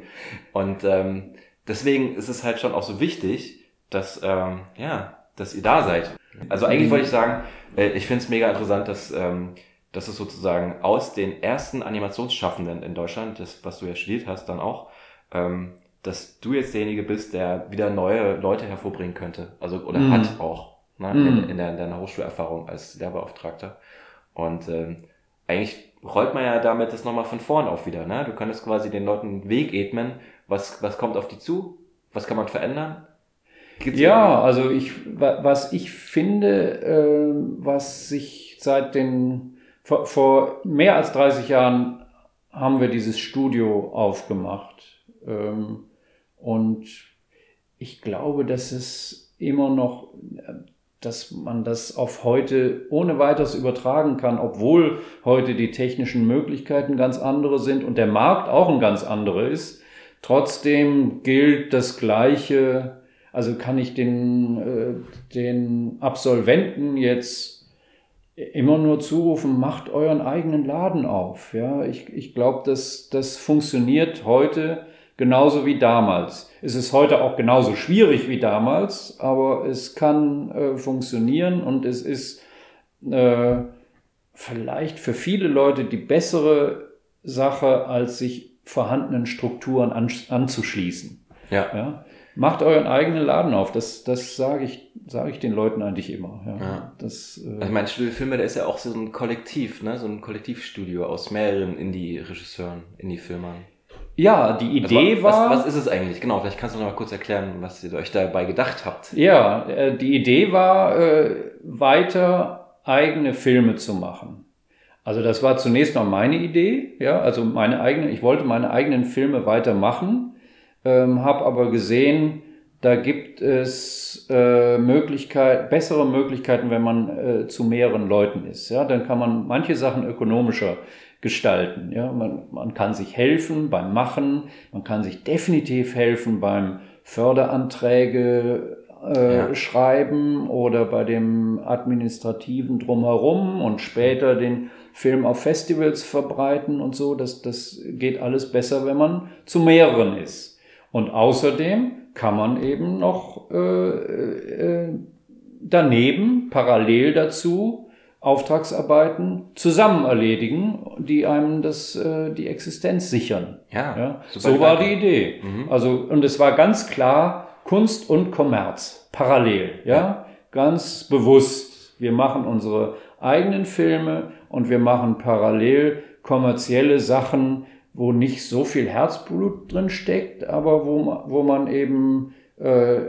Und ähm, deswegen ist es halt schon auch so wichtig, dass, ähm, ja, dass ihr da seid. Also eigentlich wollte ich sagen, äh, ich finde es mega interessant, dass, ähm, dass es sozusagen aus den ersten Animationsschaffenden in Deutschland, das, was du ja studiert hast, dann auch, ähm, dass du jetzt derjenige bist, der wieder neue Leute hervorbringen könnte. Also, oder Mhm. hat auch, ne, Mhm. in, in, der, in deiner Hochschulerfahrung als Lehrbeauftragter. Und ähm, eigentlich rollt man ja damit das nochmal von vorn auf wieder. Ne? Du könntest quasi den Leuten einen Weg ebnen, was, was kommt auf die zu, was kann man verändern. Gibt's Ja, also ich, wa- was ich finde, äh, was sich seit den, vor, vor mehr als 30 Jahren haben wir dieses Studio aufgemacht. Ähm, und ich glaube, dass es immer noch, äh, dass man das auf heute ohne weiteres übertragen kann, obwohl heute die technischen Möglichkeiten ganz andere sind und der Markt auch ein ganz anderer ist. Trotzdem gilt das Gleiche. Also kann ich den, äh, den Absolventen jetzt immer nur zurufen, macht euren eigenen Laden auf. Ja, ich, ich glaube, das, das funktioniert heute genauso wie damals. Es ist heute auch genauso schwierig wie damals, aber es kann äh, funktionieren und es ist äh, vielleicht für viele Leute die bessere Sache, als sich vorhandenen Strukturen an, anzuschließen. Ja. Ja? Macht euren eigenen Laden auf. Das, das sage ich, sage ich den Leuten eigentlich immer. Ja. Ja. Das, äh, Also ich meine, Studio Filme, der ist ja auch so ein Kollektiv, ne? so ein Kollektivstudio aus mehreren Indie-Regisseuren, Indie-Filmern. Ja, die Also Idee was, war. Was, was ist es eigentlich? Genau, vielleicht kannst du noch mal kurz erklären, was ihr euch dabei gedacht habt. Ja, äh, die Idee war, äh, weiter eigene Filme zu machen. Also das war zunächst mal meine Idee, ja, also meine eigene, ich wollte meine eigenen Filme weitermachen, ähm, habe aber gesehen, da gibt es äh, Möglichkeit, bessere Möglichkeiten, wenn man äh, zu mehreren Leuten ist. Ja, dann kann man manche Sachen ökonomischer gestalten. Ja, man, man kann sich helfen beim Machen, man kann sich definitiv helfen beim Förderanträge äh, Ja. schreiben oder bei dem administrativen drumherum und später den Film auf Festivals verbreiten und so. Das, das geht alles besser, wenn man zu mehreren ist. Und außerdem kann man eben noch äh, äh, daneben, parallel dazu, Auftragsarbeiten zusammen erledigen, die einem das, äh, die Existenz sichern. Ja, Ja, so war die. Idee. Mhm. Also, und es war ganz klar Kunst und Kommerz parallel, ja, ganz bewusst. Wir machen unsere eigenen Filme und wir machen parallel kommerzielle Sachen, wo nicht so viel Herzblut drin steckt, aber wo, wo man eben äh,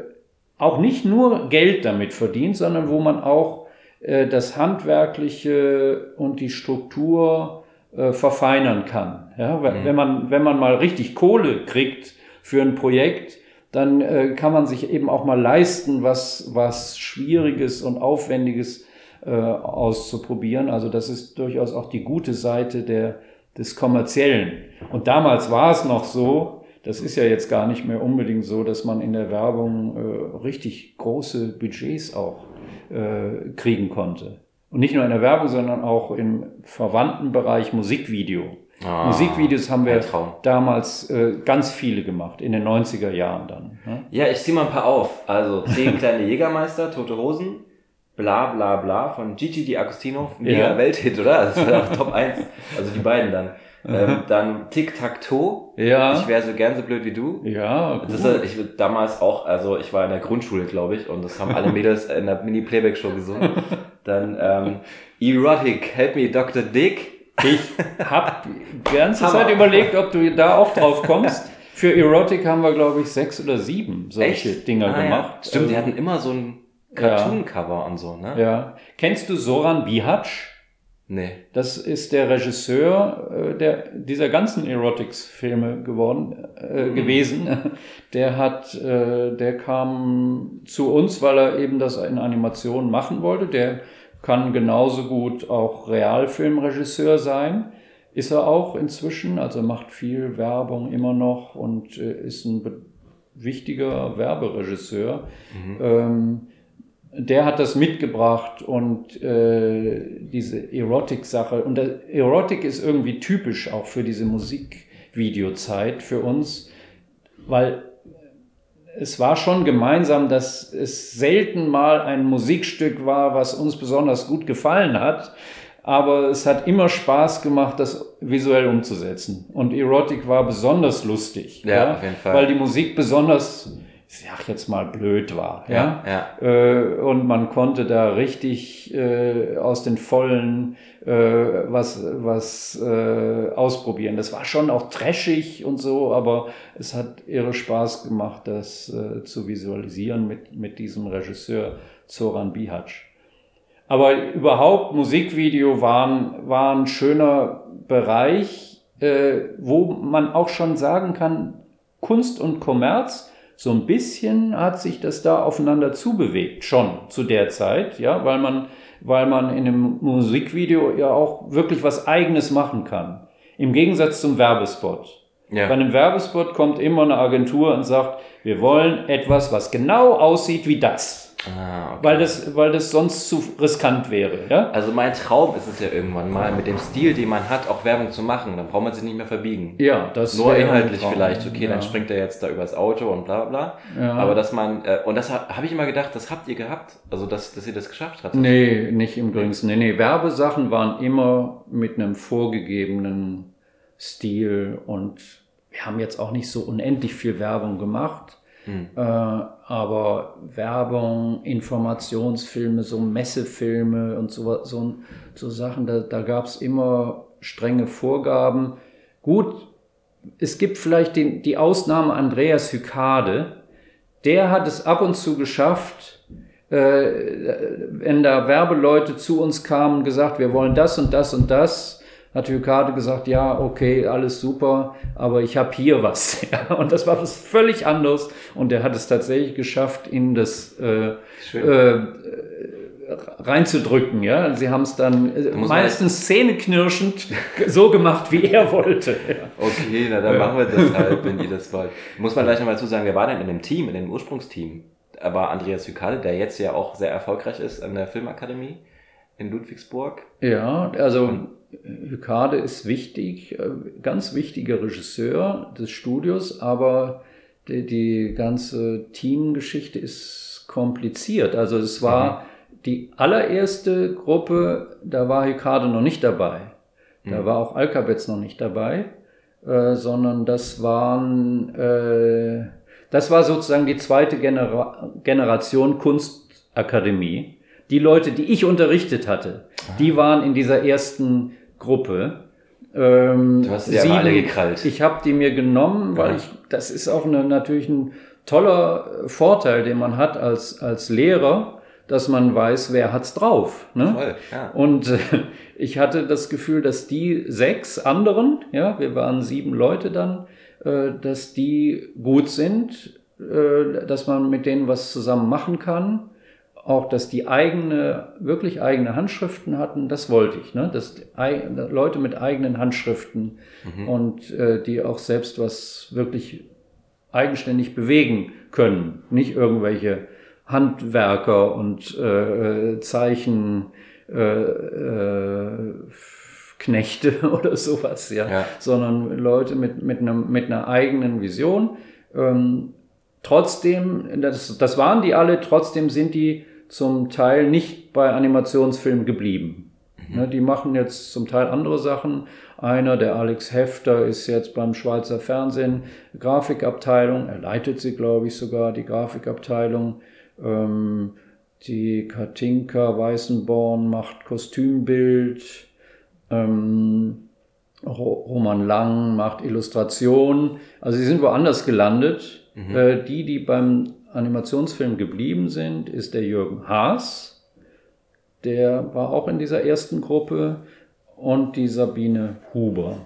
auch nicht nur Geld damit verdient, sondern wo man auch das Handwerkliche und die Struktur äh, verfeinern kann. Ja, wenn, Mhm. wenn, man, wenn man mal richtig Kohle kriegt für ein Projekt, dann äh, kann man sich eben auch mal leisten, was, was Schwieriges und Aufwendiges äh, auszuprobieren. Also das ist durchaus auch die gute Seite der, des Kommerziellen. Und damals war es noch so, das ist ja jetzt gar nicht mehr unbedingt so, dass man in der Werbung äh, richtig große Budgets auch äh, kriegen konnte. Und nicht nur in der Werbung, sondern auch im verwandten Bereich Musikvideo. Ah, Musikvideos haben wir damals äh, ganz viele gemacht, in den 90er Jahren dann. Ne? Ja, ich zieh mal ein paar auf. Also zehn kleine Jägermeister, Tote Hosen, Bla Bla Bla von Gigi Di Agostino, mega Ja. Welthit, oder? Das auch Top 1. Also die beiden dann. Ähm, dann Tic Tac Toe. Ja. Ich wäre so gern so blöd wie du. Ja, Das gut. ist, ich damals auch, also ich war in der Grundschule, glaube ich, und das haben alle Mädels in der Mini-Playback-Show gesungen. Dann ähm, Erotic, Help Me Dr. Dick. Ich habe die ganze Hammer. Zeit überlegt, ob du da auch drauf kommst. Für Erotic haben wir, glaube ich, sechs oder sieben solche Dinger Ah, ja. gemacht. Stimmt, die Also, hatten immer so ein Cartoon-Cover und so, ne? ja. Kennst du Soran Bihac? Nee. Das ist der Regisseur äh, der, dieser ganzen Erotics-Filme geworden, äh, gewesen. Der hat, äh, der kam zu uns, weil er eben das in Animation machen wollte. Der kann genauso gut auch Realfilmregisseur sein. Ist er auch inzwischen, also macht viel Werbung immer noch und äh, ist ein wichtiger Werberegisseur. Ähm, der hat das mitgebracht und äh, diese Erotik-Sache. Und der Erotik ist irgendwie typisch auch für diese Musikvideozeit für uns, weil es war schon gemeinsam, dass es selten mal ein Musikstück war, was uns besonders gut gefallen hat. Aber es hat immer Spaß gemacht, das visuell umzusetzen. Und Erotik war besonders lustig. Ja, auf jeden Fall. Weil die Musik besonders, sag jetzt mal, blöd war. Ja. Ja. Äh, und man konnte da richtig äh, aus den Vollen äh, was, was äh, ausprobieren. Das war schon auch trashig und so, aber es hat irre Spaß gemacht, das äh, zu visualisieren mit, mit diesem Regisseur Zoran Bihac. Aber überhaupt Musikvideo war, war ein schöner Bereich, äh, wo man auch schon sagen kann, Kunst und Kommerz, so ein bisschen hat sich das da aufeinander zubewegt, schon zu der Zeit, ja, weil man, weil man in einem Musikvideo ja auch wirklich was Eigenes machen kann. Im Gegensatz zum Werbespot. Bei Ja. einem Werbespot kommt immer eine Agentur und sagt, wir wollen etwas, was genau aussieht wie das. Ah, okay. Weil das, weil das sonst zu riskant wäre. Ja? Also mein Traum ist es ja irgendwann mal, mit dem Stil, den man hat, auch Werbung zu machen. Dann braucht man sich nicht mehr verbiegen. Ja, das Nur inhaltlich vielleicht, okay, ja. dann springt er jetzt da übers Auto und bla bla. Ja. Aber dass man, äh, und das habe hab ich immer gedacht, das habt ihr gehabt. Also dass, dass ihr das geschafft habt. Nee, nicht im geringsten. Nee, nee, Werbesachen waren immer mit einem vorgegebenen Stil und wir haben jetzt auch nicht so unendlich viel Werbung gemacht. Hm. Äh, aber Werbung, Informationsfilme, so Messefilme und so, so, so Sachen, da, da gab es immer strenge Vorgaben. Gut, es gibt vielleicht den, die Ausnahme Andreas Hykade. Der hat es ab und zu geschafft, äh, wenn da Werbeleute zu uns kamen und gesagt, wir wollen das und das und das, hat Hykade gesagt, ja, okay, alles super, aber ich habe hier was. Ja, und das war was völlig anderes. Und er hat es tatsächlich geschafft, in das äh, äh, reinzudrücken. Ja, sie haben es dann äh, man meistens zähneknirschend so gemacht, wie er wollte. Ja. Okay, na dann machen wir das halt, wenn ihr das wollt. Muss man gleich nochmal zu sagen, wer war denn in dem Team, in dem Ursprungsteam? Da war Andreas Hykade, der jetzt ja auch sehr erfolgreich ist an der Filmakademie in Ludwigsburg. Ja, also Hykade ist wichtig, äh, ganz wichtiger Regisseur des Studios, aber die, die ganze Teamgeschichte ist kompliziert. Also es war die allererste Gruppe, da war Hykade noch nicht dabei. Da Mhm. war auch Alkabetz noch nicht dabei, äh, sondern das waren, äh, das war sozusagen die zweite Genera Generation Kunstakademie. Die Leute, die ich unterrichtet hatte, die waren in dieser ersten Gruppe. Ähm, Du hast sie aber alle gekrallt. Ich habe die mir genommen, weil ich, das ist auch eine, natürlich ein toller Vorteil, den man hat als, als Lehrer, dass man weiß, wer hat's drauf. Ne? Voll, ja. Und äh, ich hatte das Gefühl, dass die sechs anderen, ja, wir waren sieben Leute dann, äh, dass die gut sind, äh, dass man mit denen was zusammen machen kann. Auch, dass die eigene, wirklich eigene Handschriften hatten, das wollte ich. Ne? Dass die Leute mit eigenen Handschriften und äh, die auch selbst was wirklich eigenständig bewegen können. Nicht irgendwelche Handwerker und äh, äh, Zeichen. Äh, äh, Knechte oder sowas, ja, Ja. sondern Leute mit, mit, einem, mit einer eigenen Vision. Ähm, trotzdem, das, das waren die alle, trotzdem sind die zum Teil nicht bei Animationsfilmen geblieben. Mhm. Ne, die machen jetzt zum Teil andere Sachen. Einer, der Alex Hefter, ist jetzt beim Schweizer Fernsehen Grafikabteilung. Er leitet sie, glaube ich, sogar, die Grafikabteilung. Ähm, die Katinka Weißenborn macht Kostümbild. Ähm, Roman Lang macht Illustration. Also sie sind woanders gelandet. Mhm. Äh, die, die beim Animationsfilm geblieben sind, ist der Jürgen Haas. Der war auch in dieser ersten Gruppe. Und die Sabine Huber.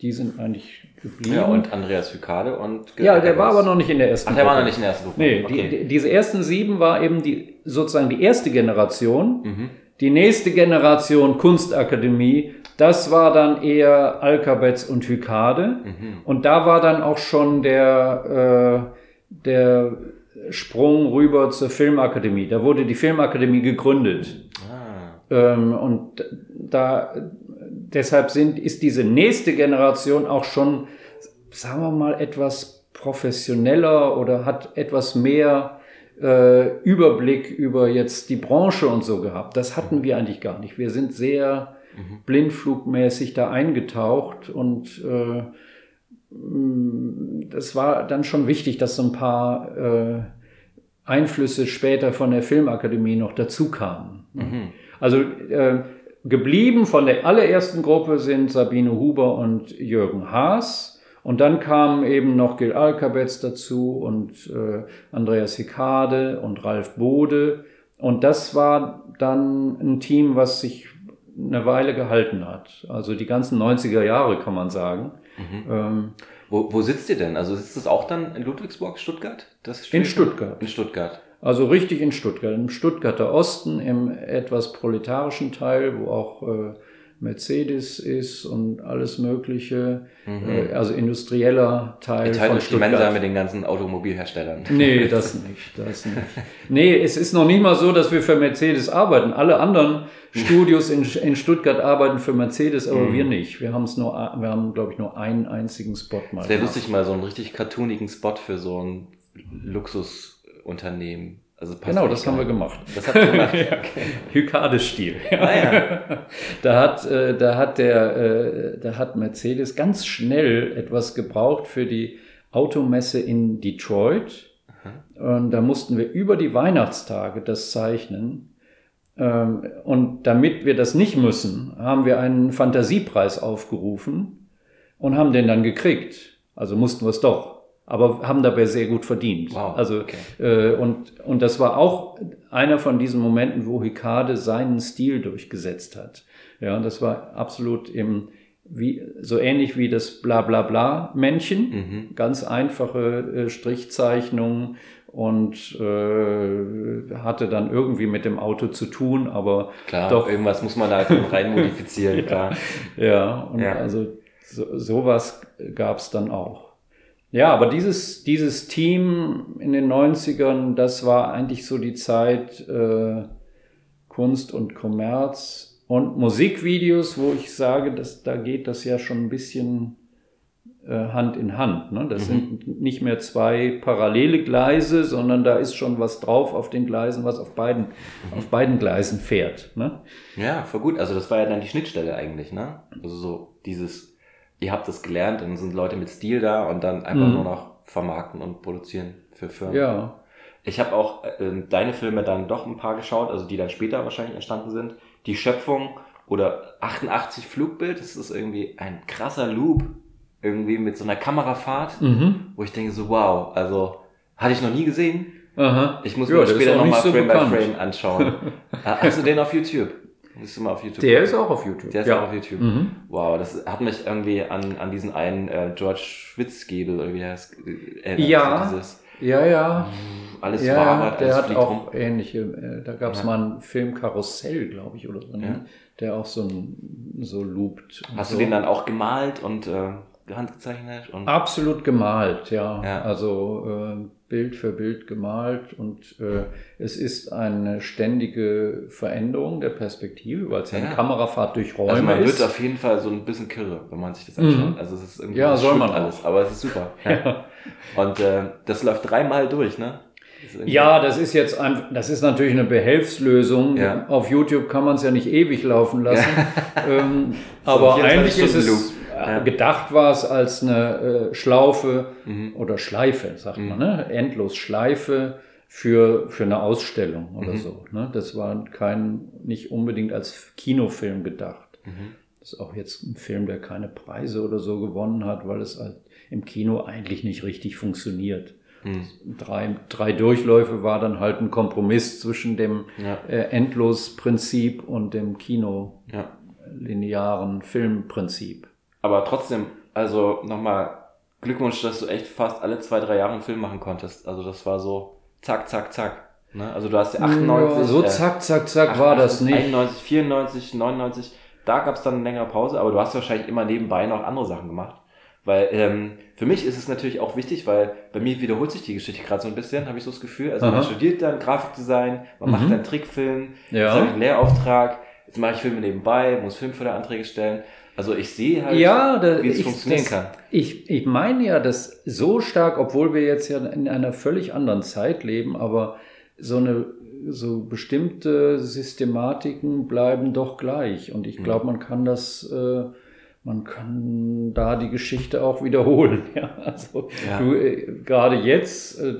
Die sind eigentlich geblieben. Ja, und Andreas Hykade und Ja, der war aber noch nicht in der ersten Ach, der war Gruppe. noch nicht in der ersten Gruppe. Nee, okay. die, die, diese ersten sieben war eben die sozusagen die erste Generation. mhm. Die nächste Generation Kunstakademie, das war dann eher Alkabetz und Hykade. Mhm. Und da war dann auch schon der, äh, der Sprung rüber zur Filmakademie. Da wurde die Filmakademie gegründet. Ah. Ähm, und da, deshalb sind, ist diese nächste Generation auch schon, sagen wir mal, etwas professioneller oder hat etwas mehr äh, Überblick über jetzt die Branche und so gehabt. Das hatten wir eigentlich gar nicht. Wir sind sehr Mhm. blindflugmäßig da eingetaucht und äh, das war dann schon wichtig, dass so ein paar äh, Einflüsse später von der Filmakademie noch dazu kamen. Mhm. Also äh, geblieben von der allerersten Gruppe sind Sabine Huber und Jürgen Haas. Und dann kamen eben noch Gil Alkabetz dazu und äh, Andreas Hikade und Ralf Bode. Und das war dann ein Team, was sich eine Weile gehalten hat. Also die ganzen 90er Jahre kann man sagen. Mhm. Ähm, Wo, wo sitzt ihr denn? Also sitzt es auch dann in Ludwigsburg, Stuttgart? Das in? Stuttgart. In Stuttgart. Also richtig in Stuttgart, im Stuttgarter Osten, im etwas proletarischen Teil, wo auch äh, Mercedes ist und alles Mögliche. Mhm. Äh, also industrieller Teil Ihr teilt von euch die Mensa Stuttgart. mit den ganzen Automobilherstellern. Nee, das nicht, das nicht. Nee, es ist noch nicht mal so, dass wir für Mercedes arbeiten. Alle anderen Studios in, in Stuttgart arbeiten für Mercedes, aber Mhm. wir nicht. Wir haben es nur, wir haben, glaube ich, nur einen einzigen Spot mal. Gemacht. lustig, mal so einen richtig cartoonigen Spot für so ein Luxusunternehmen. Also Genau, das haben wir gemacht. Das ihr gemacht. Hykade-Stil. Ah, ja. Da hat, äh, da hat der, äh, da hat Mercedes ganz schnell etwas gebraucht für die Automesse in Detroit. Und da mussten wir über die Weihnachtstage das zeichnen. Ähm, Und damit wir das nicht müssen, haben wir einen Fantasiepreis aufgerufen und haben den dann gekriegt. Also mussten wir es doch. Aber haben dabei sehr gut verdient. Wow, Also okay. äh, und, und das war auch einer von diesen Momenten, wo Hikade seinen Stil durchgesetzt hat. Ja, und das war absolut im, wie, so ähnlich wie das Bla-Bla-Bla-Männchen. Mhm. Ganz einfache äh, Strichzeichnungen und äh, hatte dann irgendwie mit dem Auto zu tun, aber Klar, Doch. irgendwas muss man da halt rein modifizieren, klar. ja, und Ja. also so, sowas gab es dann auch. Ja, aber dieses, dieses Team in den 90ern, das war eigentlich so die Zeit äh, Kunst und Kommerz und Musikvideos, wo ich sage, dass, da geht das ja schon ein bisschen äh, Hand in Hand. Ne? Das Mhm. sind nicht mehr zwei parallele Gleise, sondern da ist schon was drauf auf den Gleisen, was auf beiden, Mhm. auf beiden Gleisen fährt. Ne? Ja, voll gut. Also das war ja dann die Schnittstelle eigentlich, ne? Also so dieses, ihr habt das gelernt, dann sind Leute mit Stil da und dann einfach Mhm. nur noch vermarkten und produzieren für Firmen. Ja. Ich habe auch äh, deine Filme dann doch ein paar geschaut, also die dann später wahrscheinlich entstanden sind. Die Schöpfung oder 88 Flugbild, das ist irgendwie ein krasser Loop, irgendwie mit so einer Kamerafahrt, Mhm. wo ich denke so, wow, also hatte ich noch nie gesehen. Aha. Ich muss Ja, mir der später nochmal so Frame bekannt. by Frame anschauen. Hast du den auf YouTube? Musst du mal auf YouTube Der ist auch auf YouTube. Der ist ja. auch auf YouTube. Mhm. Wow, das hat mich irgendwie an, an diesen einen äh, George Schwitzgebel, oder wie der heißt, äh, erinnert. Ja. Dieses, Ja, ja. alles ja, wabert, der alles hat auch rum. ähnliche. Äh, da gab es Ja. mal einen Film Karussell, glaube ich, oder so, ne? Der auch so, ein, so loopt. Hast so. du den dann auch gemalt und äh, handgezeichnet? Und Absolut gemalt, ja. Ja. Also äh, Bild für Bild gemalt und äh, es ist eine ständige Veränderung der Perspektive, weil es ja eine. Kamerafahrt durch Räume also man ist. wird auf jeden Fall so ein bisschen kirre, wenn man sich das anschaut. Mhm. Also es ist irgendwie Ja, soll man auch. alles, aber es ist super. Ja. Und äh, das läuft dreimal durch, ne? Ja, das ist jetzt ein, das ist natürlich eine Behelfslösung. Ja. Auf YouTube kann man es ja nicht ewig laufen lassen. ähm, So aber 24 eigentlich ist es Ja. gedacht war es als eine äh, Schlaufe Mhm. oder Schleife, sagt man, ne? Endlos Schleife für, für eine Ausstellung oder Mhm. so. Ne? Das war kein, nicht unbedingt als Kinofilm gedacht. Mhm. Das ist auch jetzt ein Film, der keine Preise oder so gewonnen hat, weil es halt im Kino eigentlich nicht richtig funktioniert. Mhm. Drei, drei Durchläufe war dann halt ein Kompromiss zwischen dem Ja. äh, Endlos-Prinzip und dem Kino-linearen Ja. Filmprinzip. Aber trotzdem, also nochmal Glückwunsch, dass du echt fast alle zwei, drei Jahre einen Film machen konntest. Also das war so zack, zack, zack. Ne? Also du hast ja 98. Ja, so äh, zack, zack, zack war das 88, nicht. 91, 94, 99, da gab es dann eine längere Pause, aber du hast wahrscheinlich immer nebenbei noch andere Sachen gemacht. Weil ähm, für mich ist es natürlich auch wichtig, weil bei mir wiederholt sich die Geschichte gerade so ein bisschen, habe ich so das Gefühl. Also man Aha. studiert dann Grafikdesign, man Mhm. macht dann Trickfilm, Ja. jetzt habe ich einen Lehrauftrag, jetzt mache ich Filme nebenbei, muss Filmförderanträge stellen. Also ich sehe halt, Ja, da, wie es ich, funktionieren das, kann. Ich, ich meine ja, dass so stark, obwohl wir jetzt ja in einer völlig anderen Zeit leben, aber so eine so bestimmte Systematiken bleiben doch gleich. Und ich Mhm. glaube, man kann das, äh, man kann da die Geschichte auch wiederholen. Ja, also Ja. du äh, gerade jetzt, äh,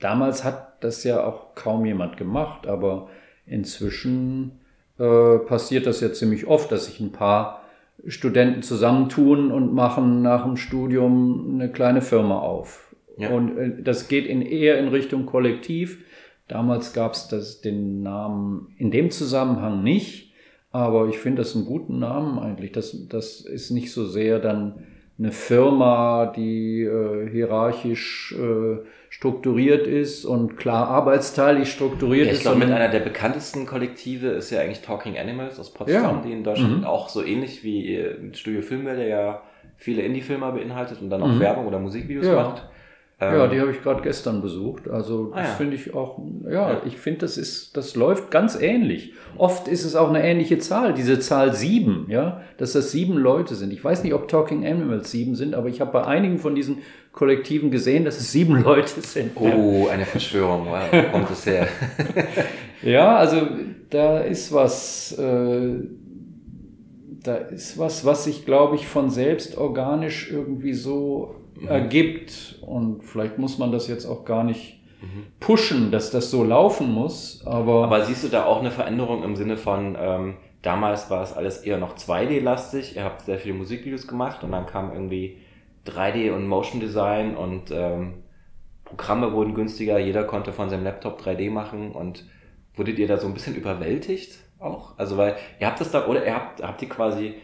damals hat das ja auch kaum jemand gemacht, aber inzwischen äh, passiert das ja ziemlich oft, dass sich ein paar Studenten zusammentun und machen nach dem Studium eine kleine Firma auf. Ja. Und äh, das geht in, eher in Richtung Kollektiv. Damals gab es das den Namen in dem Zusammenhang nicht, aber ich finde das einen guten Namen eigentlich. Das, das ist nicht so sehr dann eine Firma, die äh, hierarchisch äh, strukturiert ist und klar arbeitsteilig strukturiert Ja, ich ist. glaube, mit einer der bekanntesten Kollektive ist ja eigentlich Talking Animals aus Potsdam, Ja. die in Deutschland Mhm. auch so ähnlich wie äh, Studio Filmwelt, der ja viele Indie-Filmer beinhaltet und dann auch Mhm. Werbung oder Musikvideos Ja. macht. Ja, Ähm, die habe ich gerade gestern besucht. Also Ah, das ja. finde ich auch, ja, Ja. ich finde, das ist, das läuft ganz ähnlich. Oft ist es auch eine ähnliche Zahl, diese Zahl sieben, ja, dass das sieben Leute sind. Ich weiß nicht, ob Talking Animals sieben sind, aber ich habe bei einigen von diesen Kollektiven gesehen, dass es sieben Leute sind. Oh, eine Verschwörung. Wow, wo kommt es her? Ja, also da ist was, äh, da ist was, was sich, glaube ich, von selbst organisch irgendwie so Mhm. ergibt. Und vielleicht muss man das jetzt auch gar nicht Mhm. pushen, dass das so laufen muss. Aber, Aber siehst du da auch eine Veränderung im Sinne von, ähm, damals war es alles eher noch 2D-lastig, ihr habt sehr viele Musikvideos gemacht und dann kam irgendwie 3D und Motion Design und ähm, Programme wurden günstiger, jeder konnte von seinem Laptop 3D machen und wurdet ihr da so ein bisschen überwältigt auch? Also weil ihr habt das da, oder ihr habt, habt ihr quasi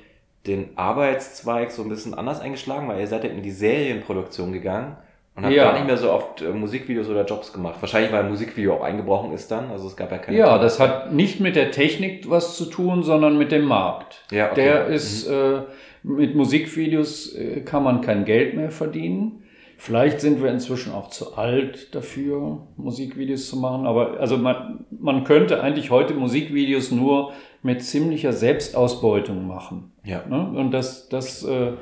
den Arbeitszweig so ein bisschen anders eingeschlagen, weil ihr seid ja in die Serienproduktion gegangen und habt Ja. gar nicht mehr so oft äh, Musikvideos oder Jobs gemacht. Wahrscheinlich, weil ein Musikvideo auch eingebrochen ist dann, also es gab ja keine ja, Kamera. das hat nicht mit der Technik was zu tun, sondern mit dem Markt. Ja, okay. Der ist, äh, mit Musikvideos äh, kann man kein Geld mehr verdienen. Vielleicht sind wir inzwischen auch zu alt dafür, Musikvideos zu machen. Aber also man, man könnte eigentlich heute Musikvideos nur mit ziemlicher Selbstausbeutung machen. Ja. Ne? Und das, das äh,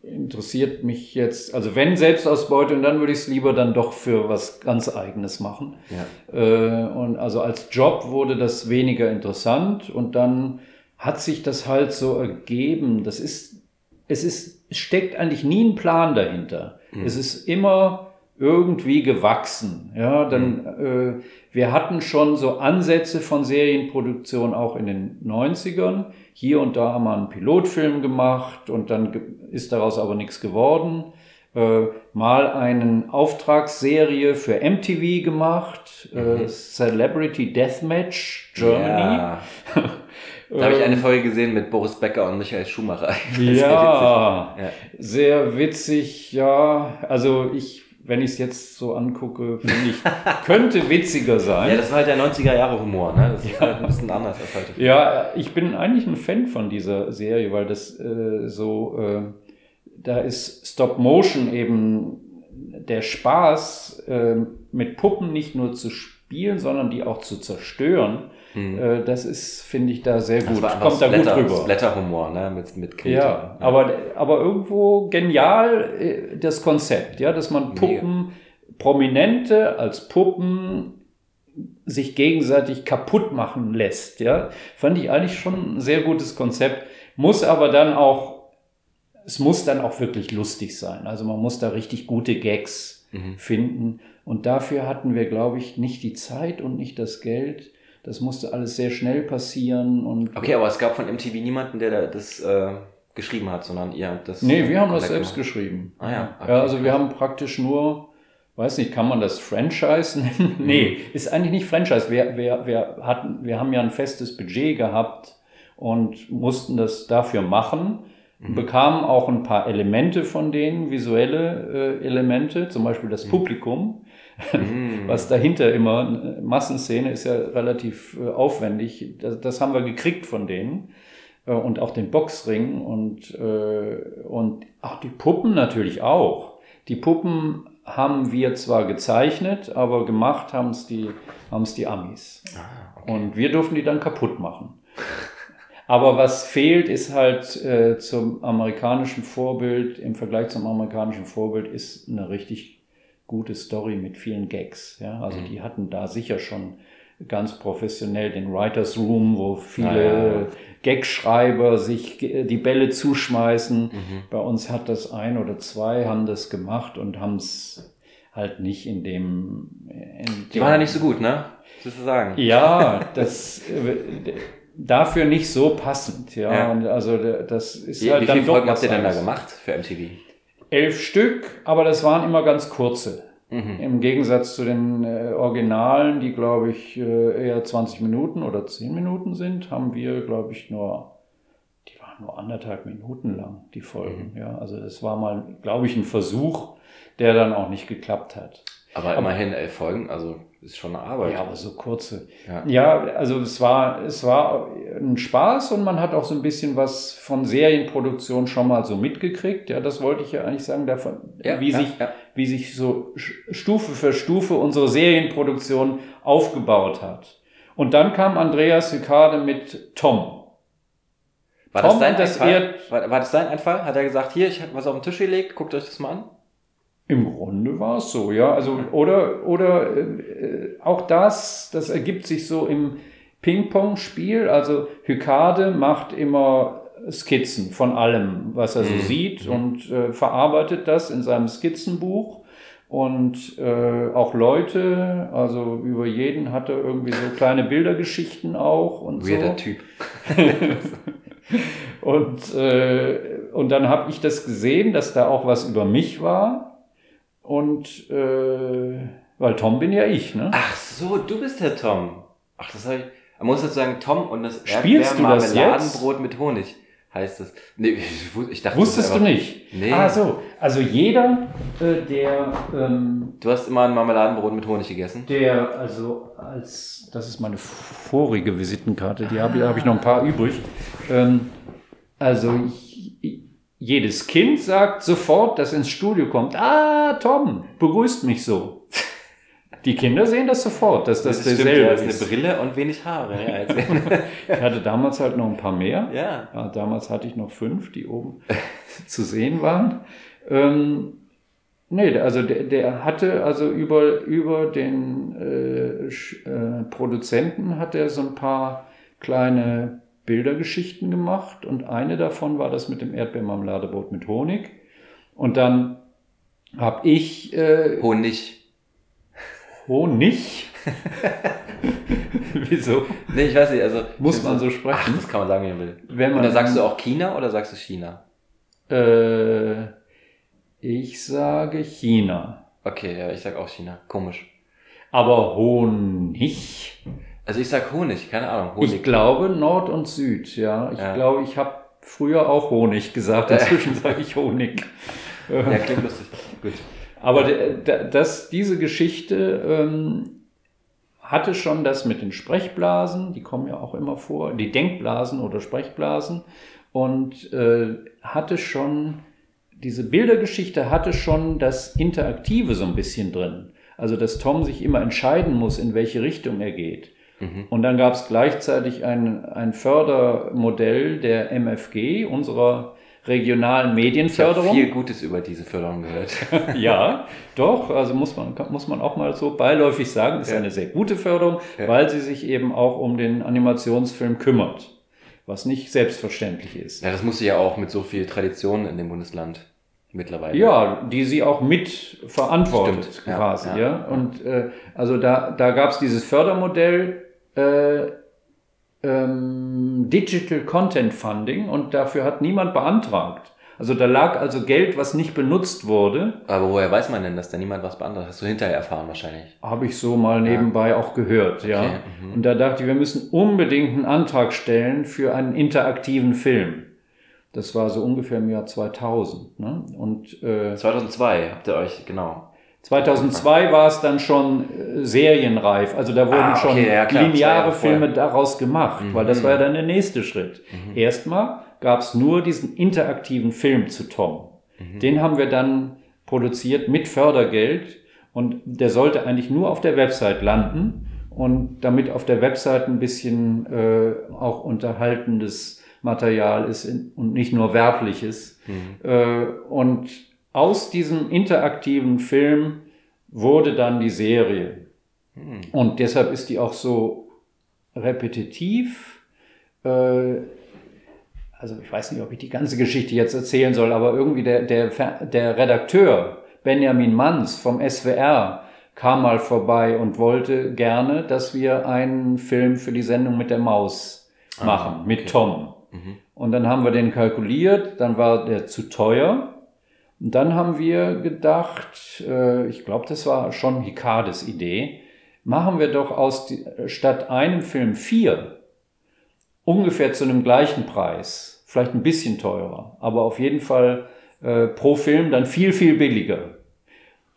interessiert mich jetzt. Also wenn Selbstausbeutung, dann würde ich es lieber dann doch für was ganz Eigenes machen. Ja. Äh, und also als Job wurde das weniger interessant und dann hat sich das halt so ergeben. Das ist, es ist, es steckt eigentlich nie ein Plan dahinter. Es ist immer irgendwie gewachsen. Ja, dann, äh, wir hatten schon so Ansätze von Serienproduktion auch in den 90ern. Hier und da haben wir einen Pilotfilm gemacht und dann ist daraus aber nichts geworden. Äh, mal eine Auftragsserie für MTV gemacht, äh, Celebrity Deathmatch Germany. Ja. Da habe ich eine Folge gesehen mit Boris Becker und Michael Schumacher. Ja, witzig. sehr witzig, ja. Also ich, wenn ich es jetzt so angucke, finde ich, könnte witziger Ja. sein. ja, das war halt der 90er Jahre Humor, ne? Das ist halt ein bisschen anders als heute. Ja, ich bin eigentlich ein Fan von dieser Serie, weil das äh, so, äh, da ist Stop Motion eben der Spaß, äh, mit Puppen nicht nur zu spielen, sondern die auch zu zerstören. Äh, das ist, finde ich, da sehr. Das gut. einfach Kommt da gut Splatter, rüber. Splatterhumor, ne? Mit, mit Kälte. Ja, aber, aber irgendwo genial äh, das Konzept, ja, dass man Mega. Puppen, Prominente als Puppen sich gegenseitig kaputt machen lässt. Ja, fand ich eigentlich schon ein sehr gutes Konzept. Muss aber dann auch, es muss dann auch wirklich lustig sein. Also man muss da richtig gute Gags mhm. finden. Und dafür hatten wir, glaube ich, nicht die Zeit und nicht das Geld. Das musste alles sehr schnell passieren. Und okay, aber es gab von MTV niemanden, der das äh, geschrieben hat, sondern ihr das. Nee, wir haben das selbst gemacht. geschrieben. Ah ja. Okay. Ja, also wir haben praktisch nur weiß nicht, kann man das Franchise nennen? Mhm. nee, ist eigentlich nicht Franchise. Wir, wir, wir, hatten, wir haben ja ein festes Budget gehabt und mussten das dafür machen, mhm. bekamen auch ein paar Elemente von denen, visuelle äh, Elemente, zum Beispiel das mhm. Publikum, mhm. was dahinter immer, Massenszene ist ja relativ äh, aufwendig, das, das, haben wir gekriegt von denen äh, und auch den Boxring und, äh, und ach, die Puppen natürlich auch. Die Puppen haben wir zwar gezeichnet, aber gemacht haben es die, haben's die Amis. Ah, okay. Und wir durften die dann kaputt machen. Aber was fehlt, ist halt äh, zum amerikanischen Vorbild, im Vergleich zum amerikanischen Vorbild, ist eine richtig gute Story mit vielen Gags. Ja? Also mhm. die hatten da sicher schon ganz professionell den Writers Room, wo viele ja. Gagschreiber sich die Bälle zuschmeißen. Mhm. Bei uns hat das ein oder zwei haben das gemacht und haben es halt nicht in dem, in Die waren ja nicht so gut, ne? Sozusagen. Ja, das dafür nicht so passend, ja. ja. Und also das ist wie, halt wie dann viele Folgen habt ihr denn da gemacht für MTV? Elf Stück, aber das waren immer ganz kurze. Mhm. Im Gegensatz zu den äh, Originalen, die glaube ich äh, eher 20 Minuten oder 10 Minuten sind, haben wir glaube ich nur, die waren nur anderthalb Minuten lang, die Folgen. Mhm. Ja, also das war mal, glaube ich, ein Versuch, der dann auch nicht geklappt hat. Aber, aber immerhin elf Folgen, also ist schon eine Arbeit. Ja, aber so kurze. Ja, ja also es war, es war ein Spaß und man hat auch so ein bisschen was von Serienproduktion schon mal so mitgekriegt. Ja, das wollte ich ja eigentlich sagen, davon, ja, wie, ja, sich, wie sich so Stufe für Stufe unsere Serienproduktion aufgebaut hat. Und dann kam Andreas Hykade mit Tom. War Tom das dein Einfall? War, war das dein Einfall? Hat er gesagt, hier, ich habe was auf den Tisch gelegt, guckt euch das mal an? Im Grunde war es so, ja. Also, oder, oder äh, auch das, das ergibt sich so im Ping-Pong-Spiel. Also Hykade macht immer Skizzen von allem, was er so mhm. sieht mhm. und äh, verarbeitet das in seinem Skizzenbuch. Und äh, auch Leute, also über jeden hat er irgendwie so kleine Bildergeschichten auch und Weirder so. Typ. und, äh, und dann habe ich das gesehen, dass da auch was über mich war. Und äh, weil Tom bin ja ich, ne? Ach so, du bist der Tom. Ach, das habe ich. Man muss dazu sagen, Tom und das Erdbeermarmeladenbrot mit Honig heißt es. Nee, ich, ich dachte, Wusstest du nicht? Nee. Ah, so. Also jeder, äh, der. Ähm, du hast immer ein Marmeladenbrot mit Honig gegessen? Der, also als. Das ist meine vorige Visitenkarte, die habe hab ich noch ein paar übrig. Ähm, also ich jedes Kind sagt sofort, das ins Studio kommt, ah, Tom, begrüßt mich so. Die Kinder sehen das sofort, dass das, das derselbe stimmt, ist. eine Brille und wenig Haare. ich hatte damals halt noch ein paar mehr. Ja. ja damals hatte ich noch fünf, die oben zu sehen waren. Ähm, nee, also der, der, hatte also über, über den äh, äh, Produzenten hat er so ein paar kleine Bildergeschichten gemacht und eine davon war das mit dem Erdbeermarmeladebrot mit Honig. Und dann habe ich. Äh, Honig. Honig? Wieso? Nee, ich weiß nicht. Also, Muss man so sprechen? Ach, das kann man sagen, wie man will. Wenn man, und dann sagst du auch China oder sagst du China? Äh, ich sage China. Okay, ja, ich sag auch China. Komisch. Aber Honig? Also ich sag Honig, keine Ahnung. Honig. Ich glaube Nord und Süd, ja. Ich ja. glaube, ich habe früher auch Honig gesagt, inzwischen sage ich Honig. Ja, klingt lustig. Gut. Aber das, diese Geschichte ähm, hatte schon das mit den Sprechblasen, die kommen ja auch immer vor, die Denkblasen oder Sprechblasen und äh, hatte schon, diese Bildergeschichte hatte schon das Interaktive so ein bisschen drin. Also, dass Tom sich immer entscheiden muss, in welche Richtung er geht. Mhm. Und dann gab es gleichzeitig ein, ein Fördermodell der MFG, unserer regionalen Ich habe Medienförderung. viel Gutes über diese Förderung gehört. Ja, doch, also muss man, muss man auch mal so beiläufig sagen, ist Ja. eine sehr gute Förderung, Ja. weil sie sich eben auch um den Animationsfilm kümmert, was nicht selbstverständlich ist. Ja, das musste ja auch mit so viel Tradition in dem Bundesland mittlerweile. Ja, die sie auch mit verantwortet Stimmt, quasi, ja. ja. Und äh, also da, da gab es dieses Fördermodell äh, ähm, Digital Content Funding und dafür hat niemand beantragt. Also da lag also Geld, was nicht benutzt wurde, Aber woher weiß man denn, dass da niemand was beantragt? Hast du hinterher erfahren wahrscheinlich. habe ich so mal nebenbei auch gehört, ja. Okay, mhm. Und da dachte ich, wir müssen unbedingt einen Antrag stellen für einen interaktiven Film. Das war so ungefähr im Jahr 2000. Ne? Und äh, 2002 habt ihr euch, genau. 2002 war es dann schon äh, serienreif. Also da wurden Ah, okay, schon ja, klar, lineare. Filme daraus gemacht, weil das Mhm. war ja dann der nächste Schritt. Erstmal gab es nur diesen interaktiven Film zu Tom. Mhm. Den haben wir dann produziert mit Fördergeld und der sollte eigentlich nur auf der Website landen und damit auf der Website ein bisschen äh, auch unterhaltendes Material ist und nicht nur werbliches. Mhm. Äh, und aus diesem interaktiven Film wurde dann die Serie. Hm. Und deshalb ist die auch so repetitiv. Äh, also ich weiß nicht, ob ich die ganze Geschichte jetzt erzählen soll, aber irgendwie der, der, der Redakteur Benjamin Manns vom SWR kam mal vorbei und wollte gerne, dass wir einen Film für die Sendung mit der Maus Ah, machen, mit okay. Tom. Mhm. Und dann haben wir den kalkuliert, dann war der zu teuer. Und dann haben wir gedacht, äh, ich glaube, das war schon Hikades Idee, machen wir doch aus statt einem Film vier, ungefähr zu einem gleichen Preis, vielleicht ein bisschen teurer, aber auf jeden Fall äh, pro Film dann viel, viel billiger.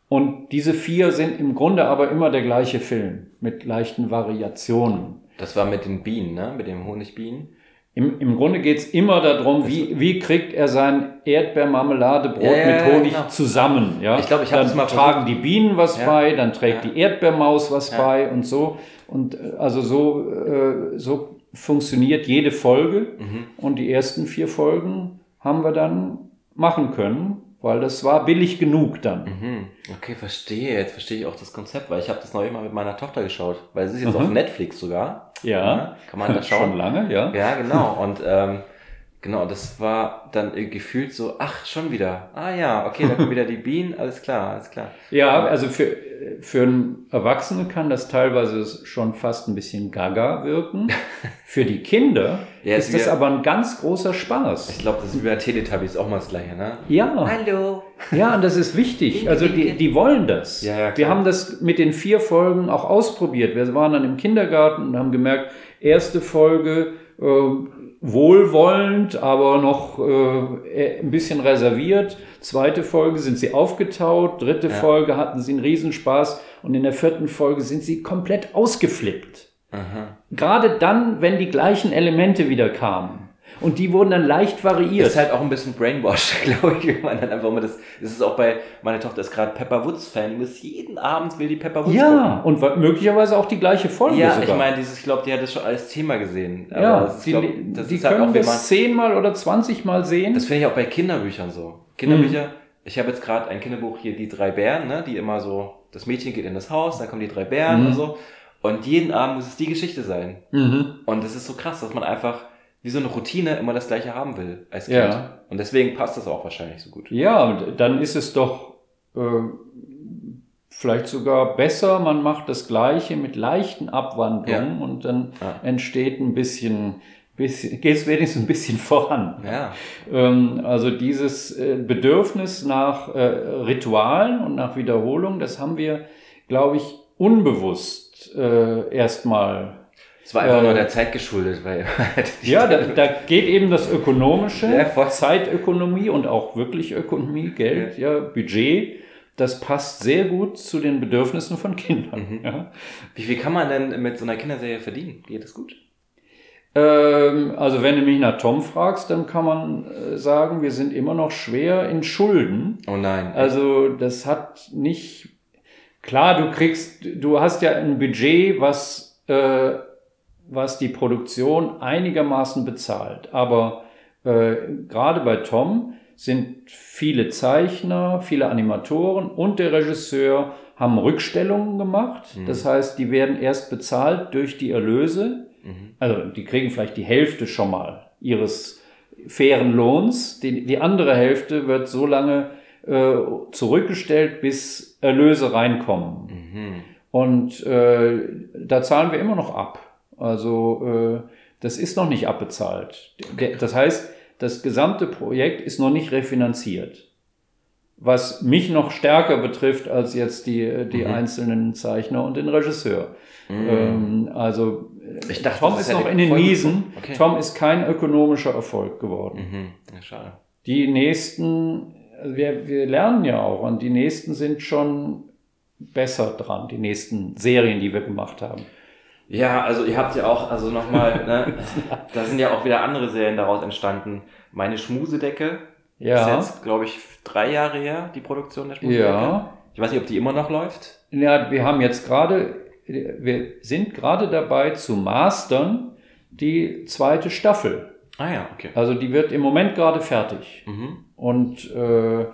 Und diese vier sind im Grunde aber immer der gleiche Film mit leichten Variationen. Das war mit den Bienen, ne? Mit den Honigbienen. Im, Im Grunde geht's immer darum, wie, wie kriegt er sein Erdbeermarmeladebrot Ja, mit Honig genau. zusammen. Ja? Ich glaub, ich hab Dann das mal tragen die Bienen was Ja. bei, dann trägt Ja. die Erdbeermaus was bei und so. Und äh, also so, äh, so funktioniert jede Folge. Mhm. Und die ersten vier Folgen haben wir dann machen können, weil das war billig genug dann. Mhm. Okay, verstehe. Jetzt verstehe ich auch das Konzept, weil ich habe das neulich mal mit meiner Tochter geschaut. Weil es ist jetzt Mhm. auf Netflix sogar. Ja. Kann man das schauen? Schon lange, ja. Ja, genau. Und ähm, genau, das war dann gefühlt so, ach, schon wieder. Ah ja, okay, da kommen wieder die Bienen, alles klar, alles klar. Ja, also für, für einen Erwachsenen kann das teilweise schon fast ein bisschen gaga wirken. Für die Kinder Ja, ist das aber ein ganz großer Ich Spaß. glaube, das ist wie bei Teletubbies auch mal das gleiche, ne? Ja, Hallo. ja, und das ist wichtig. Also die, die wollen das. Ja, ja. Wir haben das mit den vier Folgen auch ausprobiert. Wir waren dann im Kindergarten und haben gemerkt, erste Folge äh, wohlwollend, aber noch äh, ein bisschen reserviert. Zweite Folge sind sie aufgetaut. Dritte Ja. Folge hatten sie einen Riesenspaß. Und in der vierten Folge sind sie komplett ausgeflippt. Aha. Gerade dann, wenn die gleichen Elemente wieder kamen. Und die wurden dann leicht variiert. Ist halt auch ein bisschen Brainwash, glaube ich, wenn man dann einfach mal das. Das ist auch bei, meine Tochter ist gerade Pepper Woods Fan, die muss jeden Abend will die Pepper Woods ja, und wa- möglicherweise auch die gleiche Folge Ja, sogar. ich meine, dieses, ich glaube, die hat das schon als Thema gesehen. Aber ja, das ist, die, glaub, das die ist halt können auch, wie man, das zehnmal oder zwanzigmal sehen. Das finde ich auch bei Kinderbüchern so. Kinderbücher, Mhm. ich habe jetzt gerade ein Kinderbuch hier, die drei Bären, ne, die immer so, das Mädchen geht in das Haus, dann kommen die drei Bären Mhm. und so. Und jeden Abend muss es die Geschichte sein. mhm. Und das ist so krass, dass man einfach wie so eine Routine immer das gleiche haben will als Kind. Ja. Und deswegen passt das auch wahrscheinlich so gut. Ja, und dann ist es doch äh, vielleicht sogar besser, man macht das Gleiche mit leichten Abwandlungen und dann Ja. entsteht ein bisschen, bisschen geht es wenigstens ein bisschen voran. Ja. Ähm, also dieses äh, Bedürfnis nach äh, Ritualen und nach Wiederholung, das haben wir, glaube ich, unbewusst äh, erstmal. Es war einfach Äh, nur der Zeit geschuldet, weil Ja, da, da geht eben das Ökonomische, Ja. Zeitökonomie und auch wirklich Ökonomie, Geld, ja. Budget. Das passt sehr gut zu den Bedürfnissen von Kindern. Mhm. Ja. Wie viel kann man denn mit so einer Kinderserie verdienen? Geht das gut? Ähm, also wenn du mich nach Tom fragst, dann kann man äh, sagen, wir sind immer noch schwer in Schulden. Oh nein. Also das hat nicht. Klar, du kriegst, du hast ja ein Budget, was, äh, was die Produktion einigermaßen bezahlt. Aber äh, gerade bei Tom sind viele Zeichner, viele Animatoren und der Regisseur haben Rückstellungen gemacht. Mhm. Das heißt, die werden erst bezahlt durch die Erlöse. Mhm. Also die kriegen vielleicht die Hälfte schon mal ihres fairen Lohns. Die, die andere Hälfte wird so lange äh, zurückgestellt, bis Erlöse reinkommen. Mhm. Und äh, da zahlen wir immer noch ab. Also äh, das ist noch nicht abbezahlt. Das heißt, das gesamte Projekt ist noch nicht refinanziert. Was mich noch stärker betrifft als jetzt die, die Mhm. einzelnen Zeichner und den Regisseur. Mhm. Ähm, also äh, Ich dachte, Tom ist hätte noch in den gefunden. Okay. Tom ist kein ökonomischer Erfolg geworden. Mhm. Ja, schade. Die nächsten, also wir, wir lernen ja auch, und die nächsten sind schon besser dran, die nächsten Serien, die wir gemacht haben. Ja, also ihr habt ja auch, also nochmal, ne, da sind ja auch wieder andere Serien daraus entstanden. Meine Schmusedecke Ja. ist jetzt, glaube ich, drei Jahre her, die Produktion der Schmusedecke. Ja. Ich weiß nicht, ob die immer noch läuft. Ja, wir haben jetzt gerade, wir sind gerade dabei zu mastern die zweite Staffel. Ah ja, okay. Also die wird im Moment gerade fertig. Mhm. Und äh, äh,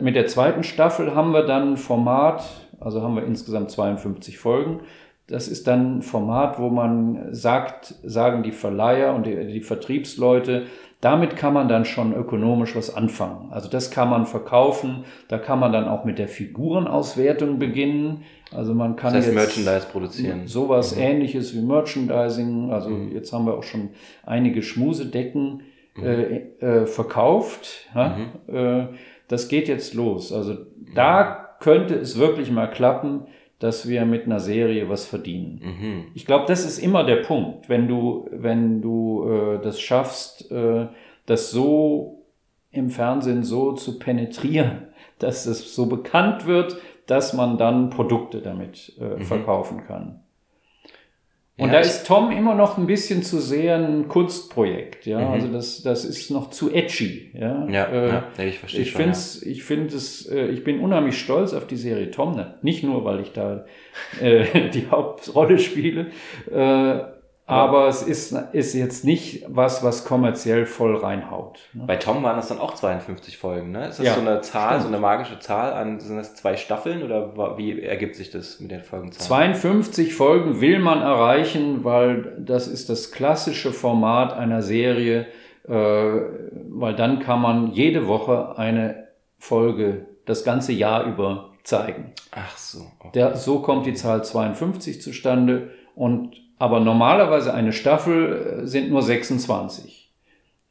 mit der zweiten Staffel haben wir dann ein Format, also haben wir insgesamt 52 Folgen. Das ist dann ein Format, wo man sagt, sagen die Verleiher und die, die Vertriebsleute, damit kann man dann schon ökonomisch was anfangen. Also das kann man verkaufen, da kann man dann auch mit der Figurenauswertung beginnen. Also man kann Das heißt jetzt Merchandise produzieren. sowas Mhm. ähnliches wie Merchandising. Also Mhm. jetzt haben wir auch schon einige Schmusedecken Mhm. äh, äh, verkauft. Ja? Äh, das geht jetzt los. Also da könnte es wirklich mal klappen, dass wir mit einer Serie was verdienen. Mhm. Ich glaube, das ist immer der Punkt, wenn du, wenn du äh, das schaffst, äh, das so im Fernsehen so zu penetrieren, dass es so bekannt wird, dass man dann Produkte damit äh, Mhm. verkaufen kann. Und Ja, da ist Tom immer noch ein bisschen zu sehr ein Kunstprojekt, ja. Mhm. Also das, das ist noch zu edgy, ja. Ja, Äh, ja, ja, ich verstehe ich schon. finde ich finde es, äh, ich bin unheimlich stolz auf die Serie Tom, ne? nicht nur, weil ich da äh, die Hauptrolle spiele, aber es ist, ist jetzt nicht was, was kommerziell voll reinhaut. Ne? Bei Tom waren das dann auch 52 Folgen, ne? Ist das Ja, so eine Zahl, stimmt. so eine magische Zahl an, sind das zwei Staffeln oder wie ergibt sich das mit den Folgenzahlen? 52 Folgen will man erreichen, weil das ist das klassische Format einer Serie, äh, weil dann kann man jede Woche eine Folge das ganze Jahr über zeigen. Ach so. Okay. Der, so kommt die Zahl 52 zustande und aber normalerweise eine Staffel äh, sind nur 26.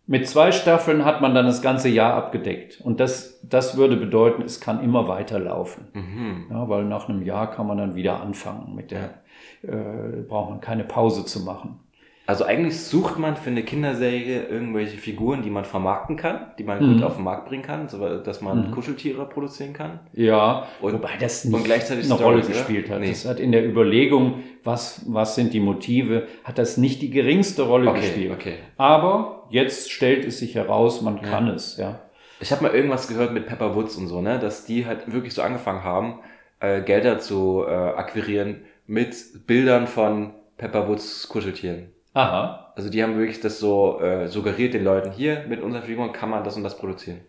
Mit zwei Staffeln hat man dann das ganze Jahr abgedeckt und das, das würde bedeuten, es kann immer weiterlaufen. Mhm. Ja, weil nach einem Jahr kann man dann wieder anfangen mit der, äh, braucht man keine Pause zu machen. Also eigentlich sucht man für eine Kinderserie irgendwelche Figuren, die man vermarkten kann, die man Mhm. gut auf den Markt bringen kann, so dass man Mhm. Kuscheltiere produzieren kann. Ja, Und- wobei das nicht gleichzeitig eine Stories, Rolle oder? gespielt hat. Nee. Das hat in der Überlegung, was, was sind die Motive, hat das nicht die geringste Rolle Okay, gespielt. okay. Aber jetzt stellt es sich heraus, man Ja. kann es, ja. Ich habe mal irgendwas gehört mit Pepper Woods und so, ne, dass die halt wirklich so angefangen haben, äh, Gelder zu äh, akquirieren mit Bildern von Pepper Woods Kuscheltieren. Aha. Also die haben wirklich das so äh, suggeriert den Leuten, hier mit unseren Figuren kann man das und das produzieren.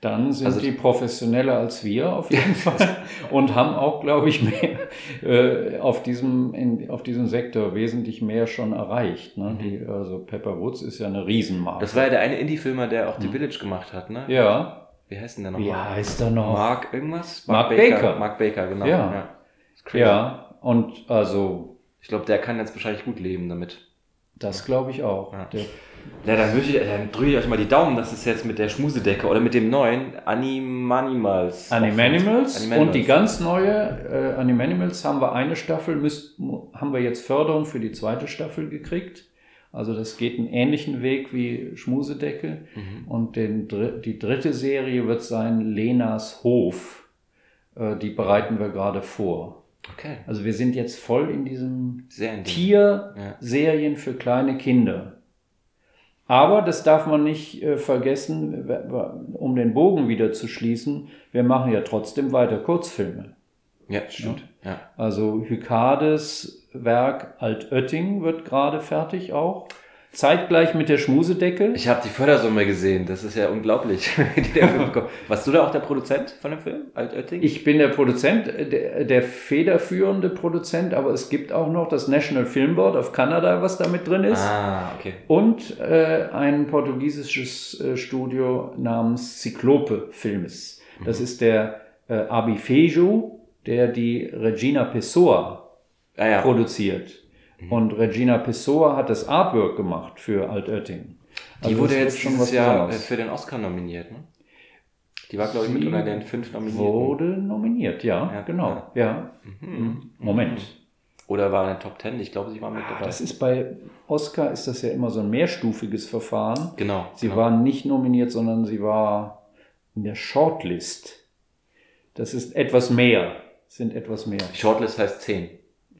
Dann sind Also- die professioneller als wir auf jeden Fall und haben auch, glaube ich, mehr äh, auf, diesem, in, auf diesem Sektor wesentlich mehr schon erreicht. Ne? Mhm. Die, also Pepper Woods ist ja eine Riesenmarke. Das war ja der eine Indie-Filmer, der auch The Mhm. Village gemacht hat, ne? ja. Wie heißt denn der Wie nochmal? heißt er noch? Mark irgendwas? Mark Baker. Mark Baker, genau. Ja. Crazy. Ja, und also Ich glaube, der kann jetzt wahrscheinlich gut leben damit. Das glaube ich auch. Ja. Ja, dann, ich, dann drücke ich euch mal die Daumen, dass es jetzt mit der Schmusedecke oder mit dem neuen Animanimals. Animanimals Animanimals. und die ganz neue äh, Animanimals haben wir eine Staffel, müsst, haben wir jetzt Förderung für die zweite Staffel gekriegt. Also das geht einen ähnlichen Weg wie Schmusedecke. Mhm. Und den, die dritte Serie wird sein Lenas Hof. Äh, die bereiten wir gerade vor. Okay, Also wir sind jetzt voll in diesem. Tierserien für kleine Kinder. Aber das darf man nicht äh, vergessen, um den Bogen wieder zu schließen. Wir machen ja trotzdem weiter Kurzfilme. Ja, stimmt. Ja. Also Hykades Werk Altötting wird gerade fertig auch. Zeitgleich mit der Schmusedecke. Ich habe die Fördersumme gesehen, das ist ja unglaublich. Warst du da auch der Produzent von dem Film, Altötting? Ich bin der Produzent, der, der, federführende Produzent, aber es gibt auch noch das National Film Board of Canada, was da mit drin ist. Ah, okay. Und äh, ein portugiesisches äh, Studio namens Cyclope Filmes. Das mhm. ist der äh, Abi Fejo, der die Regina Pessoa ah, ja. produziert. Mhm. Und Regina Pessoa hat das Artwork gemacht für Altötting. Die also wurde jetzt schon was Jahr Besonderes. für den Oscar nominiert, ne? Die war, glaube ich, mit unter den fünf Nominierten. Wurde nominiert, ja, ja genau. Ja. ja. Mhm. mhm. Moment. Oder war in den Top Ten? Ich glaube, sie war mit dabei. Das ist bei Oscar ist das ja immer so ein mehrstufiges Verfahren. Genau. Sie genau. war nicht nominiert, sondern sie war in der Shortlist. Das ist etwas mehr. Sind etwas mehr. Shortlist heißt zehn.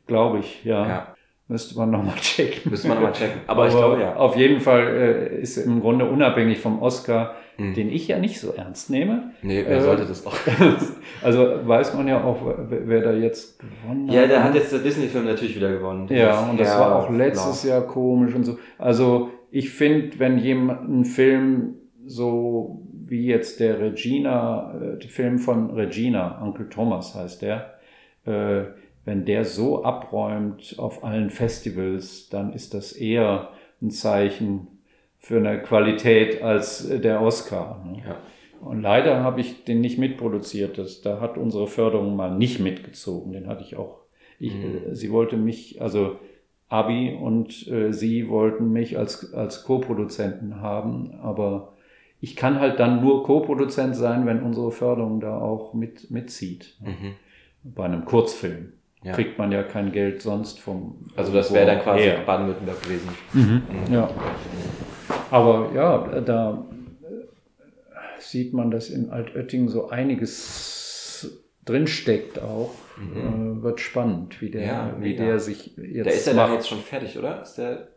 Glaube ich, ja. ja. Müsste man nochmal checken. Müsste man nochmal checken. Aber, Aber, ich glaube ja. Auf jeden Fall äh, ist im Grunde unabhängig vom Oscar, hm. den ich ja nicht so ernst nehme. Nee, wer äh, sollte das auch? also weiß man ja auch, wer da jetzt gewonnen hat. Ja, der hat jetzt der Disney-Film natürlich wieder gewonnen. Ja, und das ja, war auch letztes klar. Jahr komisch und so. Also ich finde, wenn jemand einen Film so wie jetzt der Regina, äh, der Film von Regina, Onkel Thomas heißt der, äh, wenn der so abräumt auf allen Festivals, dann ist das eher ein Zeichen für eine Qualität als der Oscar. Ne? Ja. Und leider habe ich den nicht mitproduziert. Das, da hat unsere Förderung mal nicht mitgezogen. Den hatte ich auch. Ich, mhm. Sie wollte mich, also Abi und äh, sie wollten mich als, als Co-Produzenten haben, aber ich kann halt dann nur Co-Produzent sein, wenn unsere Förderung da auch mit, mitzieht. Mhm. Bei einem Kurzfilm ja. kriegt man ja kein Geld sonst vom. Also das wäre dann quasi Baden-Württemberg gewesen. Mhm. Mhm. Ja. Aber ja, da äh, sieht man, dass in Altötting so einiges drinsteckt auch. Mhm. Äh, wird spannend, wie der, ja, wie der sich jetzt. Der ist ja dann jetzt schon fertig, oder? Ist der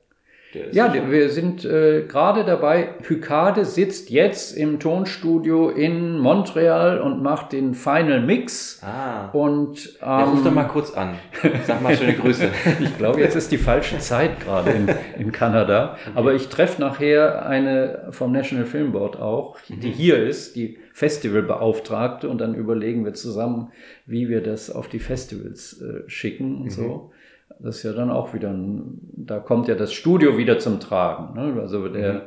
ja, wir sind äh, gerade dabei. Hykade sitzt jetzt im Tonstudio in Montreal und macht den Final Mix. Ah. Und ähm, ja, ruf doch mal kurz an. Sag mal schöne Grüße. ich glaube, jetzt ist die falsche Zeit gerade in, in Kanada. Okay. Aber ich treffe nachher eine vom National Film Board auch, die mhm. hier ist, die Festivalbeauftragte, und dann überlegen wir zusammen, wie wir das auf die Festivals äh, schicken und mhm. so das ist ja dann auch wieder, ein, da kommt ja das Studio wieder zum Tragen. Ne? Also der, mhm.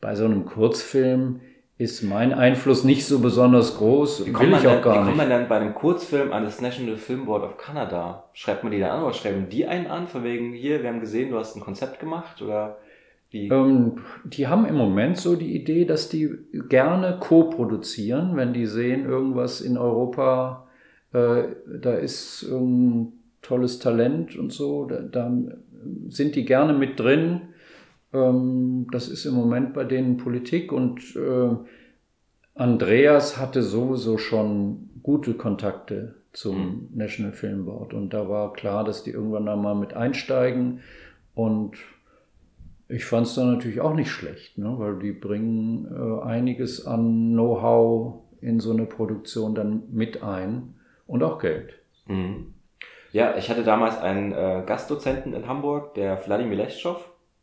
bei so einem Kurzfilm ist mein Einfluss nicht so besonders groß, wie will ich auch dann, gar wie kommt man dann bei einem Kurzfilm an das National Film Board of Canada? Schreibt man die da an oder schreiben die einen an, von wegen, hier, wir haben gesehen, du hast ein Konzept gemacht oder wie? Ähm, die haben im Moment so die Idee, dass die gerne co-produzieren, wenn die sehen, irgendwas in Europa, äh, da ist ein tolles Talent und so, da, da sind die gerne mit drin. Ähm, das ist im Moment bei denen Politik und äh, Andreas hatte sowieso schon gute Kontakte zum mhm. National Film Board und da war klar, dass die irgendwann einmal mit einsteigen und ich fand es dann natürlich auch nicht schlecht, ne? weil die bringen äh, einiges an Know-how in so eine Produktion dann mit ein und auch Geld. Mhm. Ja, ich hatte damals einen äh, Gastdozenten in Hamburg, der Wladimir Leschow.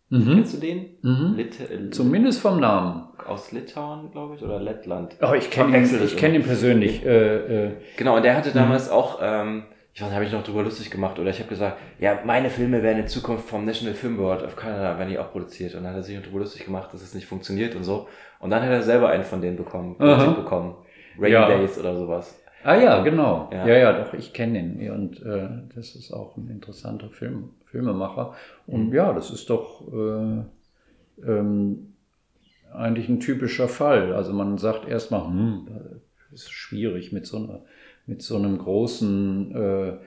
Mhm. Kennst du den? Mhm. Lit äh, Zumindest vom Namen. Aus Litauen, glaube ich, oder Lettland. Oh, ich kenne ihn, ich kenn ihn persönlich. Äh, äh. Genau, und der hatte mhm. damals mhm. auch, ähm, ich weiß nicht, habe ich noch drüber lustig gemacht oder ich habe gesagt, ja, meine Filme werden in Zukunft vom National Film Board of Canada, werden die auch produziert. Und dann hat er sich noch drüber lustig gemacht, dass es nicht funktioniert und so. Und dann hat er selber einen von denen bekommen, bekommen. Rainy ja. Days oder sowas. Ah ja, genau. Ja, ja, ja doch, ich kenne ihn. Und äh, das ist auch ein interessanter Film, Filmemacher. Und mhm. ja, das ist doch äh, ähm, eigentlich ein typischer Fall. Also man sagt erstmal, hm, das ist schwierig mit so einer, mit so einem großen äh,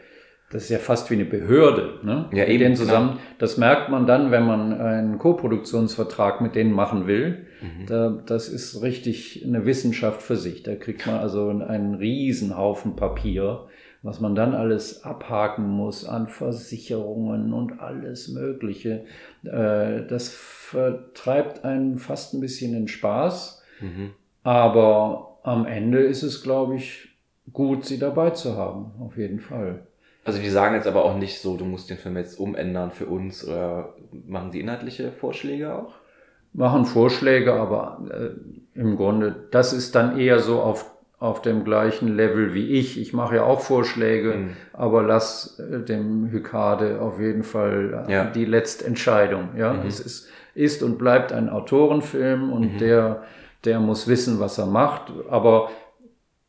das ist ja fast wie eine Behörde, ne? Ja, eben. Den zusammen. Genau. Das merkt man dann, wenn man einen Co-Produktionsvertrag mit denen machen will. Mhm. Da, das ist richtig eine Wissenschaft für sich. Da kriegt man also einen Riesenhaufen Papier, was man dann alles abhaken muss an Versicherungen und alles Mögliche. Äh, das vertreibt einen fast ein bisschen in Spaß. Mhm. Aber am Ende ist es, glaube ich, gut, sie dabei zu haben, auf jeden Fall. Also die sagen jetzt aber auch nicht so, du musst den Film jetzt umändern für uns oder machen Sie inhaltliche Vorschläge auch? Machen Vorschläge, aber äh, im Grunde, das ist dann eher so auf, auf dem gleichen Level wie ich. Ich mache ja auch Vorschläge, mhm. aber lass äh, dem Hykade auf jeden Fall äh, ja. die letzte Entscheidung. Ja, mhm. es ist, ist und bleibt ein Autorenfilm und mhm. der, der muss wissen, was er macht. Aber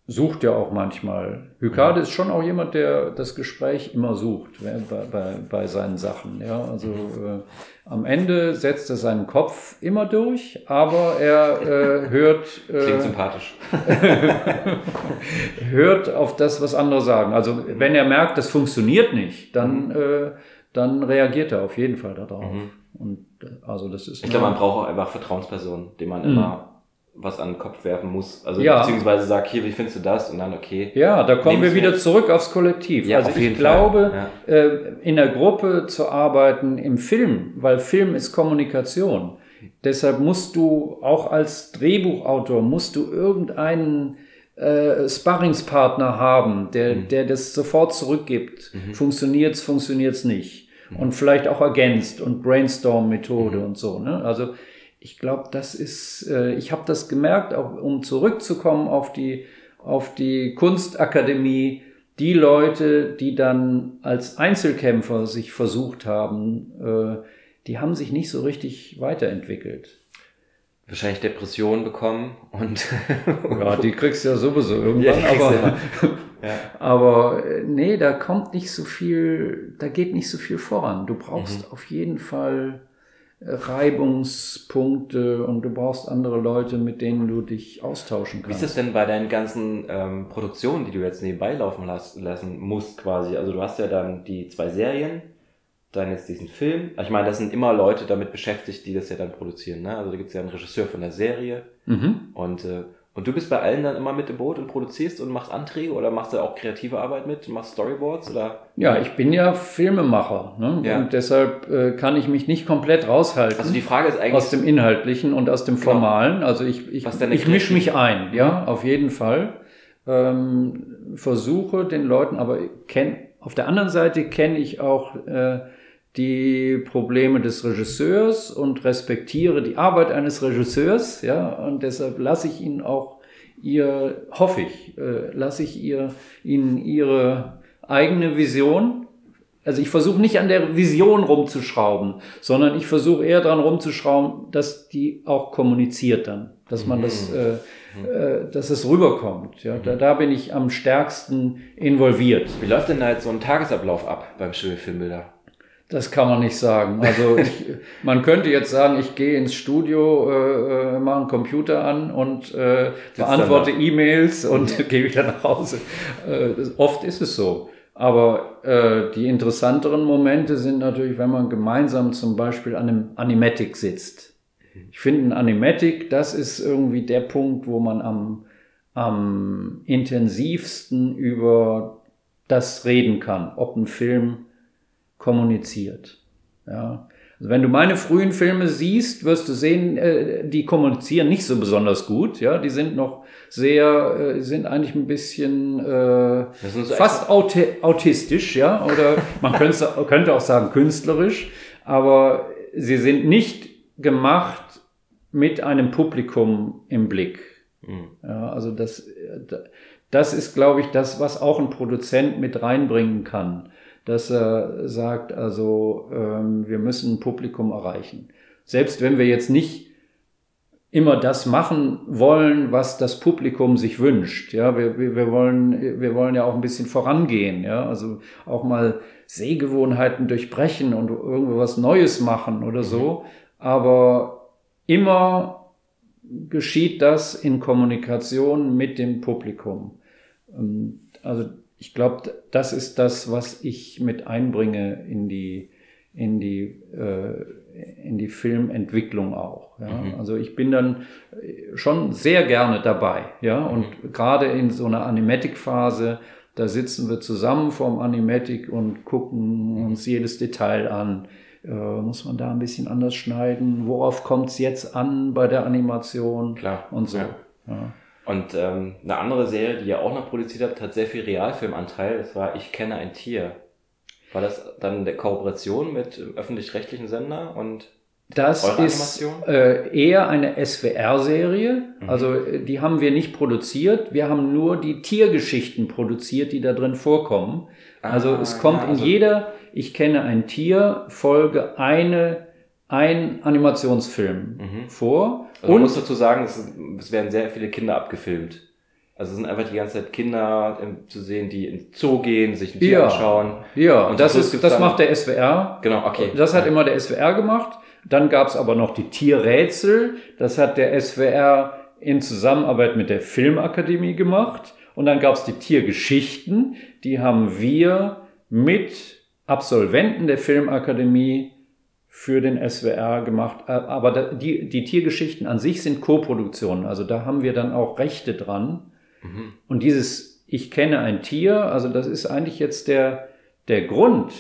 sucht ja auch manchmal. Hykade ist schon auch jemand, der das Gespräch immer sucht bei, bei, bei seinen Sachen. Ja, also äh, am Ende setzt er seinen Kopf immer durch, aber er äh, hört. Äh, Klingt sympathisch. hört auf das, was andere sagen. Also wenn er merkt, das funktioniert nicht, dann, mhm. äh, dann reagiert er auf jeden Fall darauf. Mhm. Und äh, also das ist. Ich glaube, man braucht auch einfach Vertrauenspersonen, die man mhm. immer was an den Kopf werfen muss. Also ja. beziehungsweise sag, hier, wie findest du das? Und dann, okay. Ja, da kommen wir wieder mit. zurück aufs Kollektiv. Ja, also ich glaube, ja. äh, in der Gruppe zu arbeiten im Film, weil Film ist Kommunikation. Deshalb musst du auch als Drehbuchautor, musst du irgendeinen äh, Sparringspartner haben, der, mhm. der das sofort zurückgibt. Mhm. Funktioniert's, funktioniert's nicht. Mhm. Und vielleicht auch ergänzt und Brainstorm-Methode mhm. und so. Ne? Also ich glaube, das ist, äh, ich habe das gemerkt, auch um zurückzukommen auf die, auf die Kunstakademie, die Leute, die dann als Einzelkämpfer sich versucht haben, äh, die haben sich nicht so richtig weiterentwickelt. Wahrscheinlich Depressionen bekommen und. ja, die kriegst du ja sowieso irgendwann, ja, aber, ja. aber äh, nee, da kommt nicht so viel, da geht nicht so viel voran. Du brauchst mhm. auf jeden Fall Reibungspunkte und du brauchst andere Leute, mit denen du dich austauschen kannst. Wie ist das denn bei deinen ganzen ähm, Produktionen, die du jetzt nebenbei laufen las lassen musst quasi? Also du hast ja dann die zwei Serien, dann jetzt diesen Film. Ich meine, das sind immer Leute damit beschäftigt, die das ja dann produzieren. Ne? Also da gibt es ja einen Regisseur von der Serie mhm. und äh, und du bist bei allen dann immer mit im Boot und produzierst und machst Anträge oder machst du auch kreative Arbeit mit, machst Storyboards oder? Ja, ich bin ja Filmemacher ne? ja. und deshalb äh, kann ich mich nicht komplett raushalten. Also die Frage ist eigentlich aus dem Inhaltlichen und aus dem genau. Formalen. Genau. Also ich ich, ich mische mich ein, ja, mhm. auf jeden Fall. Ähm, versuche den Leuten, aber kenn, auf der anderen Seite kenne ich auch äh, die Probleme des Regisseurs und respektiere die Arbeit eines Regisseurs, ja, und deshalb lasse ich ihn auch ihr, hoffe ich, äh, lasse ich ihr, ihnen ihre eigene Vision. Also ich versuche nicht an der Vision rumzuschrauben, sondern ich versuche eher daran rumzuschrauben, dass die auch kommuniziert dann, dass man das, mhm. äh, äh, dass es rüberkommt. Ja, da, da bin ich am stärksten involviert. Wie läuft denn da jetzt so ein Tagesablauf ab beim Studio Filmbilder? Das kann man nicht sagen. Also ich, man könnte jetzt sagen, ich gehe ins Studio, äh, äh mache einen Computer an und äh, beantworte E-Mails und mhm. gehe wieder nach Hause. Äh, oft ist es so. Aber äh, die interessanteren Momente sind natürlich, wenn man gemeinsam zum Beispiel an einem Animatic sitzt. Ich finde ein Animatic, das ist irgendwie der Punkt, wo man am, am intensivsten über das reden kann, ob ein Film kommuniziert. Ja. Also wenn du meine frühen Filme siehst, wirst du sehen, äh, die kommunizieren nicht so besonders gut. Ja, die sind noch sehr, äh, sind eigentlich ein bisschen äh, so fast auti autistisch, ja, oder man könnte, könnte auch sagen künstlerisch, aber sie sind nicht gemacht mit einem Publikum im Blick. Mhm. Ja, also das, das ist, glaube ich, das, was auch ein Produzent mit reinbringen kann dass er sagt, also ähm, wir müssen ein Publikum erreichen. Selbst wenn wir jetzt nicht immer das machen wollen, was das Publikum sich wünscht. Ja, wir, wir, wir, wollen, wir wollen ja auch ein bisschen vorangehen, ja, also auch mal Sehgewohnheiten durchbrechen und irgendwo was Neues machen oder so. Aber immer geschieht das in Kommunikation mit dem Publikum. Also ich glaube, das ist das, was ich mit einbringe in die, in die, äh, in die Filmentwicklung auch. Ja? Mhm. Also ich bin dann schon sehr gerne dabei. Ja? Und mhm. gerade in so einer Animatic-Phase, da sitzen wir zusammen vorm Animatic und gucken mhm. uns jedes Detail an. Äh, muss man da ein bisschen anders schneiden? Worauf kommt es jetzt an bei der Animation? Klar. Und so. Ja. Ja. Und ähm, eine andere Serie, die ihr auch noch produziert habt, hat sehr viel Realfilmanteil. Das war Ich kenne ein Tier. War das dann der Kooperation mit öffentlich-rechtlichen Sender und das ist äh, eher eine SWR-Serie. Mhm. Also äh, die haben wir nicht produziert. Wir haben nur die Tiergeschichten produziert, die da drin vorkommen. Also Ah, es kommt ja, in also- jeder Ich kenne ein Tier Folge eine, ein Animationsfilm Mhm. vor. Also man Und muss dazu sagen, es, es werden sehr viele Kinder abgefilmt. Also es sind einfach die ganze Zeit Kinder ähm, zu sehen, die ins Zoo gehen, sich ein Tier Ja. anschauen. ja, Und das, ist, das macht der SWR. Genau, okay. Das hat immer der SWR gemacht. Dann gab es aber noch die Tierrätsel. Das hat der SWR in Zusammenarbeit mit der Filmakademie gemacht. Und dann gab es die Tiergeschichten. Die haben wir mit Absolventen der Filmakademie für den SWR gemacht. Aber da- die, die Tiergeschichten an sich sind Co-Produktionen. Also da haben wir dann auch Rechte dran. Mhm. Und dieses Ich kenne ein Tier, also das ist eigentlich jetzt der, der Grund,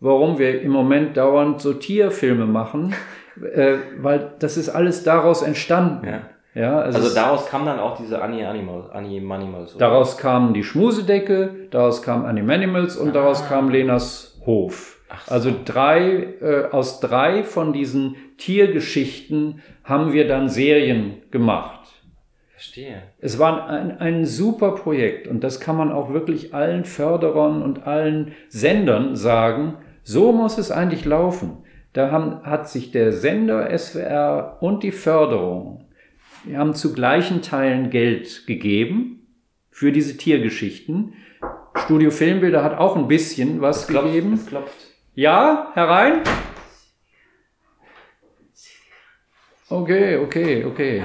warum wir im Moment dauernd so Tierfilme machen, äh, weil das ist alles daraus entstanden. Ja. Ja, also, Also daraus kam dann auch diese Annie Animals, Annie Manimals. oder? daraus kamen die Schmusedecke, daraus kam Animanimals und daraus Ah. kam Lenas Hof. Ach so. Also drei, äh, aus drei von diesen Tiergeschichten haben wir dann Serien gemacht. Verstehe. Es war ein, ein super Projekt und das kann man auch wirklich allen Förderern und allen Sendern sagen, so muss es eigentlich laufen. Da haben, hat sich der Sender SWR und die Förderung, die haben zu gleichen Teilen Geld gegeben für diese Tiergeschichten. Studio Filmbilder hat auch ein bisschen was Es klopft, gegeben. es klopft. Ja, herein? Okay, okay, okay.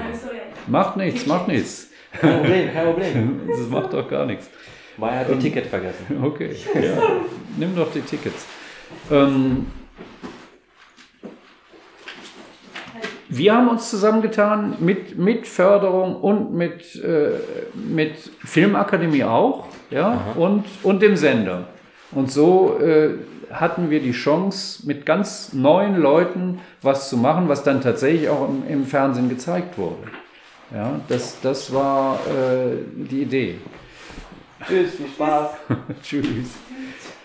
Macht nichts, macht nichts. Kein Problem, kein Problem. Das macht doch gar nichts. Maya hat ihr Ticket vergessen. Okay, ja. nimm doch die Tickets. Ähm, wir haben uns zusammengetan mit, mit Förderung und mit, äh, mit Filmakademie auch ja, Aha. und, und dem Sender. Und so äh, hatten wir die Chance, mit ganz neuen Leuten was zu machen, was dann tatsächlich auch im, im Fernsehen gezeigt wurde. Ja, das, das war äh, die Idee. Tschüss, viel Spaß. Tschüss.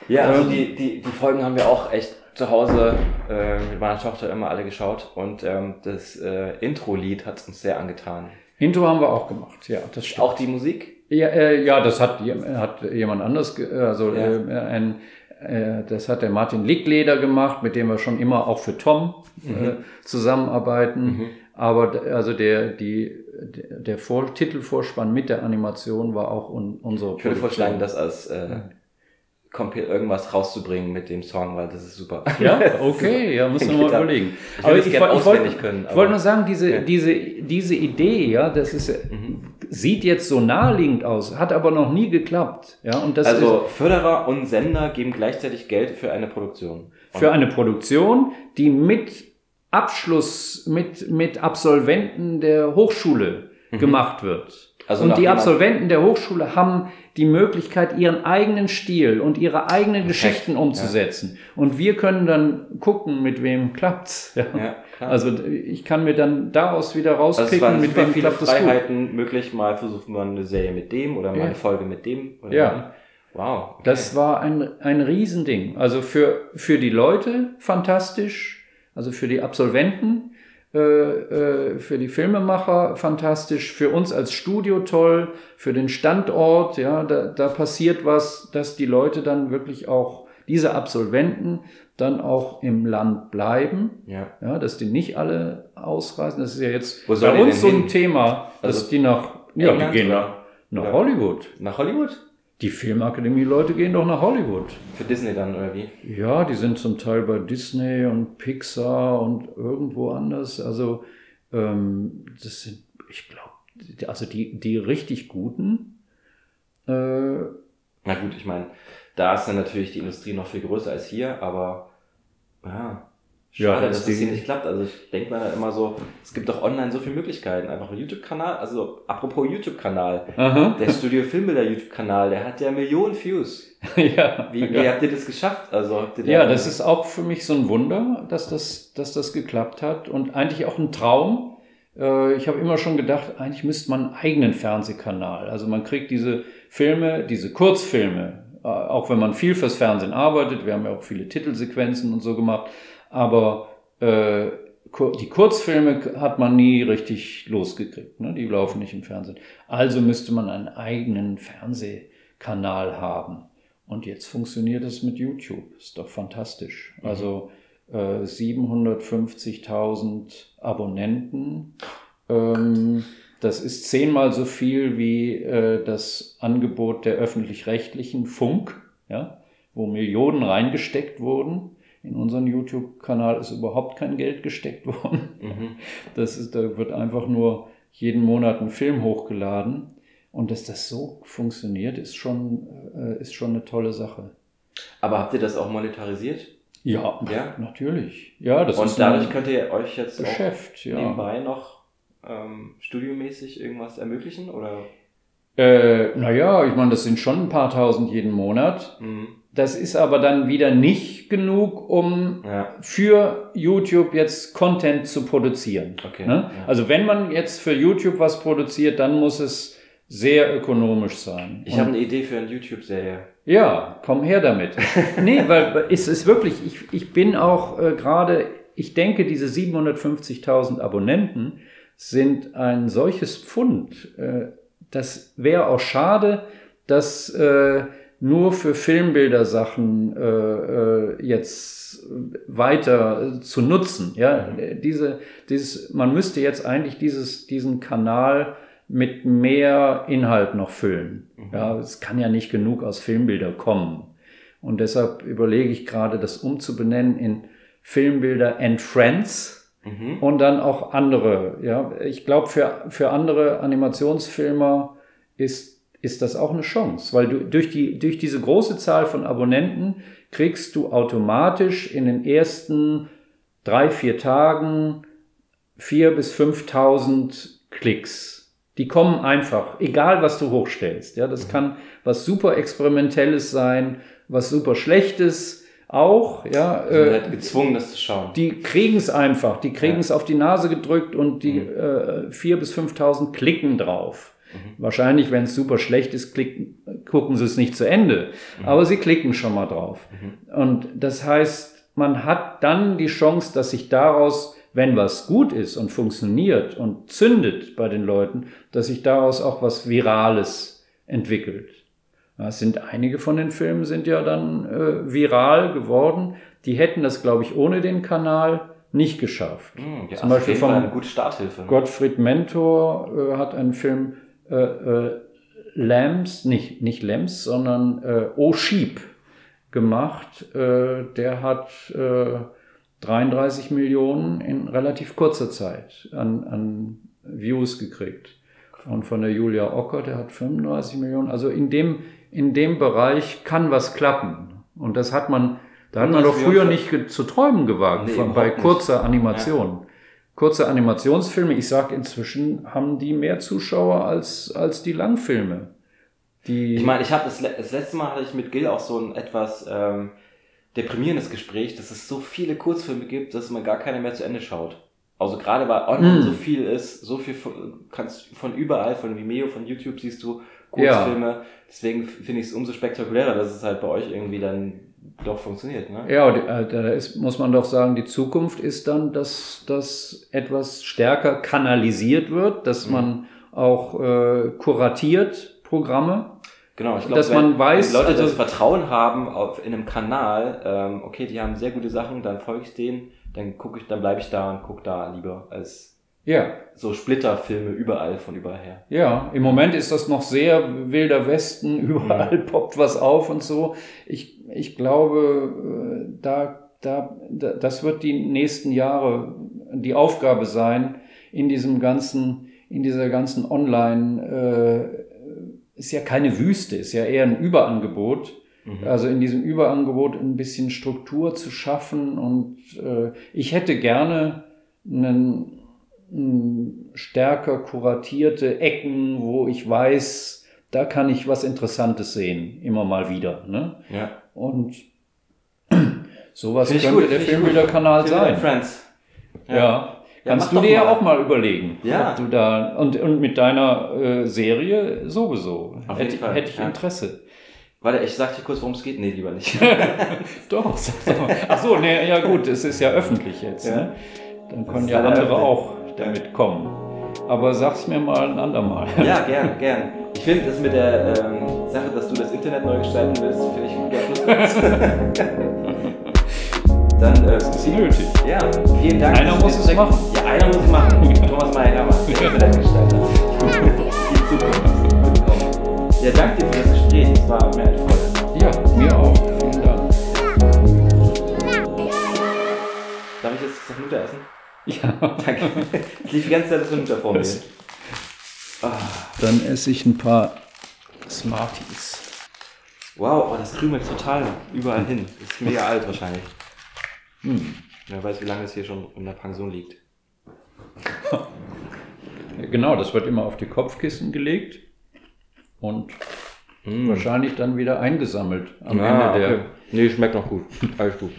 Ja, also Ähm, die, die, die Folgen haben wir auch echt zu Hause äh, mit meiner Tochter immer alle geschaut und ähm, das äh, Intro-Lied hat uns sehr angetan. Intro haben wir auch gemacht, ja, das stimmt. Auch die Musik? Ja, äh, ja das hat, hat jemand anders, ge- also Ja. äh, ein, das hat der Martin Lickleder gemacht, mit dem wir schon immer auch für Tom äh, zusammenarbeiten. Mhm. Aber also der, die, der der Vor Titelvorspann mit der Animation war auch un unsere Ich würde Produktion. vorschlagen, das als äh, Compil irgendwas rauszubringen mit dem Song, weil das ist super. Ja, okay, ja, müssen wir mal überlegen. Ich es gerne woll- auswendig wollte- können, Ich aber- wollte nur sagen, diese, Ja. diese, diese Idee, ja, das ist, Mhm. sieht jetzt so naheliegend aus, hat aber noch nie geklappt. Ja, und das ist, Also Förderer und Sender geben gleichzeitig Geld für eine Produktion. für eine Produktion, die mit Abschluss, mit, mit Absolventen der Hochschule gemacht wird. Also und die Absolventen der Hochschule haben die Möglichkeit, ihren eigenen Stil und ihre eigenen Geschichten umzusetzen. Und wir können dann gucken, mit wem klappt's. Ja. Ja. Also ich kann mir dann daraus wieder Also rauspicken, waren mit wem viele klappt es gut. Freiheiten möglich. Mal versucht man eine Serie mit dem oder mal Ja. eine Folge mit dem. Oder Ja. dem. Wow. okay. Das war ein, ein Riesending. Also für, für die Leute fantastisch, also für die Absolventen, für die Filmemacher fantastisch, für uns als Studio toll, für den Standort, ja, da, da passiert was, dass die Leute dann wirklich auch, diese Absolventen dann auch im Land bleiben, ja. ja, dass die nicht alle ausreisen. Das ist ja jetzt bei uns so ein hin? Thema, dass Also die nach, ja, die gehen nach, nach oder- Hollywood. Nach Hollywood? Die Filmakademie-Leute gehen doch nach Hollywood. Für Disney dann oder wie? Ja, die sind zum Teil bei Disney und Pixar und irgendwo anders. Also ähm, das sind, ich glaube, also die, die richtig guten. Äh, Na gut, ich meine, da ist dann natürlich die Industrie noch viel größer als hier, aber ja. Ja, Schade, das dass die- hier nicht klappt. Also ich denke mir immer so, es gibt doch online so viele Möglichkeiten. Einfach ein YouTube-Kanal, also apropos YouTube-Kanal. Der Studio Filmbilder YouTube-Kanal, der hat ja Millionen Views. ja, Wie, wie ja. habt ihr das geschafft? Also habt ihr da- ja, das ist auch für mich so ein Wunder, dass das, dass das geklappt hat und eigentlich auch ein Traum. Äh, Ich habe immer schon gedacht, eigentlich müsste man einen eigenen Fernsehkanal. Also man kriegt diese Filme, diese Kurzfilme äh, auch wenn man viel fürs Fernsehen arbeitet, wir haben ja auch viele Titelsequenzen und so gemacht, aber äh, die Kurzfilme hat man nie richtig losgekriegt. Ne? Die laufen nicht im Fernsehen. Also müsste man einen eigenen Fernsehkanal haben. Und jetzt funktioniert es mit YouTube. Ist doch fantastisch. Mhm. Also äh, 750.000 Abonnenten. Ähm, das ist zehnmal so viel wie äh, das Angebot der öffentlich-rechtlichen Funk, ja, wo Millionen reingesteckt wurden. In unseren YouTube-Kanal ist überhaupt kein Geld gesteckt worden. Mhm. Das ist, da wird einfach nur jeden Monat ein Film hochgeladen. Und dass das so funktioniert, ist schon, äh, ist schon eine tolle Sache. Aber habt ihr das auch monetarisiert? Ja, ja? natürlich. Ja, das Und dadurch könnt ihr euch jetzt Geschäft, ja. nebenbei noch ähm, studiomäßig irgendwas ermöglichen? Oder? Äh, naja, ich meine, das sind schon ein paar tausend jeden Monat. Mhm. Das ist aber dann wieder nicht genug, um ja. für YouTube jetzt Content zu produzieren. Okay, ne? ja. Also wenn man jetzt für YouTube was produziert, dann muss es sehr ökonomisch sein. Ich habe eine Idee für eine YouTube-Serie. Ja, komm her damit. nee, weil es ist wirklich, ich, ich bin auch äh, gerade, ich denke, diese 750.000 Abonnenten sind ein solches Pfund. Äh, das wäre auch schade, dass äh, nur für Filmbilder-Sachen äh, äh, jetzt weiter zu nutzen. Ja, diese, dieses, man müsste jetzt eigentlich dieses, diesen Kanal mit mehr Inhalt noch füllen. Mhm. Ja, es kann ja nicht genug aus Filmbilder kommen. Und deshalb überlege ich gerade, das umzubenennen in Filmbilder and Friends mhm. und dann auch andere. Ja, ich glaube, für, für andere Animationsfilmer ist ist das auch eine Chance, weil du durch, die, durch diese große Zahl von Abonnenten kriegst du automatisch in den ersten drei, vier Tagen vier bis 5.000 Klicks. Die kommen einfach, egal was du hochstellst. Ja, das mhm. kann was super Experimentelles sein, was super Schlechtes auch. Ja, also äh, halt gezwungen, das zu schauen. Die kriegen es einfach, die kriegen es auf die Nase gedrückt und die mhm. äh, vier bis 5.000 klicken drauf. Mhm. Wahrscheinlich, wenn es super schlecht ist, klicken, gucken sie es nicht zu Ende. Mhm. Aber sie klicken schon mal drauf. Mhm. Und das heißt, man hat dann die Chance, dass sich daraus, wenn was gut ist und funktioniert und zündet bei den Leuten, dass sich daraus auch was Virales entwickelt. Es sind einige von den Filmen sind ja dann äh, viral geworden. Die hätten das, glaube ich, ohne den Kanal nicht geschafft. Mhm, ja, Zum Beispiel von. Ne? Gottfried Mentor äh, hat einen Film äh, äh, Lambs, nicht, nicht Lambs, sondern äh, O Sheep gemacht. Äh, der hat äh, 33 Millionen in relativ kurzer Zeit an, an Views gekriegt. Und von der Julia Ocker, der hat 35 Millionen. Also in dem, in dem Bereich kann was klappen. Und das hat man, da hat man doch früher nicht zu träumen gewagt, nee, bei kurzer Animation. Ja kurze Animationsfilme, ich sage inzwischen, haben die mehr Zuschauer als, als die Langfilme. Die ich meine, ich habe das, das letzte Mal hatte ich mit Gil auch so ein etwas ähm, deprimierendes Gespräch, dass es so viele Kurzfilme gibt, dass man gar keine mehr zu Ende schaut. Also gerade weil online mm. so viel ist, so viel von, kannst von überall, von Vimeo, von YouTube siehst du Kurzfilme. Ja. Deswegen finde ich es umso spektakulärer, dass es halt bei euch irgendwie dann doch funktioniert. Ne? Ja, äh, da ist, muss man doch sagen, die Zukunft ist dann, dass das etwas stärker kanalisiert wird, dass mhm. man auch äh, kuratiert Programme. Genau, ich glaube, dass wenn, man weiß, Leute also, das Vertrauen haben auf, in einem Kanal, ähm, okay, die haben sehr gute Sachen, dann folge ich denen, dann gucke ich, dann bleibe ich da und gucke da lieber als ja. So Splitterfilme überall von überall her. Ja, im Moment ist das noch sehr wilder Westen, überall mhm. poppt was auf und so. Ich, ich glaube, äh, da, da, das wird die nächsten Jahre die Aufgabe sein, in diesem ganzen, in dieser ganzen Online, äh, ist ja keine Wüste, ist ja eher ein Überangebot. Mhm. Also in diesem Überangebot ein bisschen Struktur zu schaffen und äh, ich hätte gerne einen stärker kuratierte Ecken, wo ich weiß, da kann ich was Interessantes sehen, immer mal wieder. Ne? Ja. Und sowas könnte gut, der Filmbilderkanal sein. Friends. Ja. ja. Kannst du dir ja auch mal überlegen, ja. du da und, und mit deiner äh, Serie sowieso Auf hätte, hätte ich Interesse. Warte, ich sag dir kurz, worum es geht. Nee, lieber nicht. Doch, sag doch mal. Ach so, nee, ja gut, es ist ja öffentlich jetzt. Ja. Ne? Dann können ja andere öffentlich. auch damit kommen. Aber sag's mir mal ein andermal. ja, gern, gern. Ich finde das mit der ähm, Sache, dass du das Internet neu gestalten willst, finde ich gut. Dann, äh, ist nötig. ja, vielen Dank. Einer muss es machen. Ja, einer muss es machen. Thomas Mayer Hermann, der Internetgestalter. Ja, danke dir für das Gespräch. Es war mir eine Freude. Ja, mir auch. Vielen Dank. Darf ich jetzt das Nutter essen? Ja, Danke. Es liegt die ganze Zeit das Nutter vor mir. Ah, dann esse ich ein paar Smarties. wow, oh, das krümelt total überall hin. Das ist mega alt wahrscheinlich. Hm. Wer weiß, wie lange es hier schon in der Pension liegt. Ja, Genau, das wird immer auf die Kopfkissen gelegt und Mm. wahrscheinlich dann wieder eingesammelt am Ah, Ende der. okay. Nee, schmeckt noch gut. Alles gut.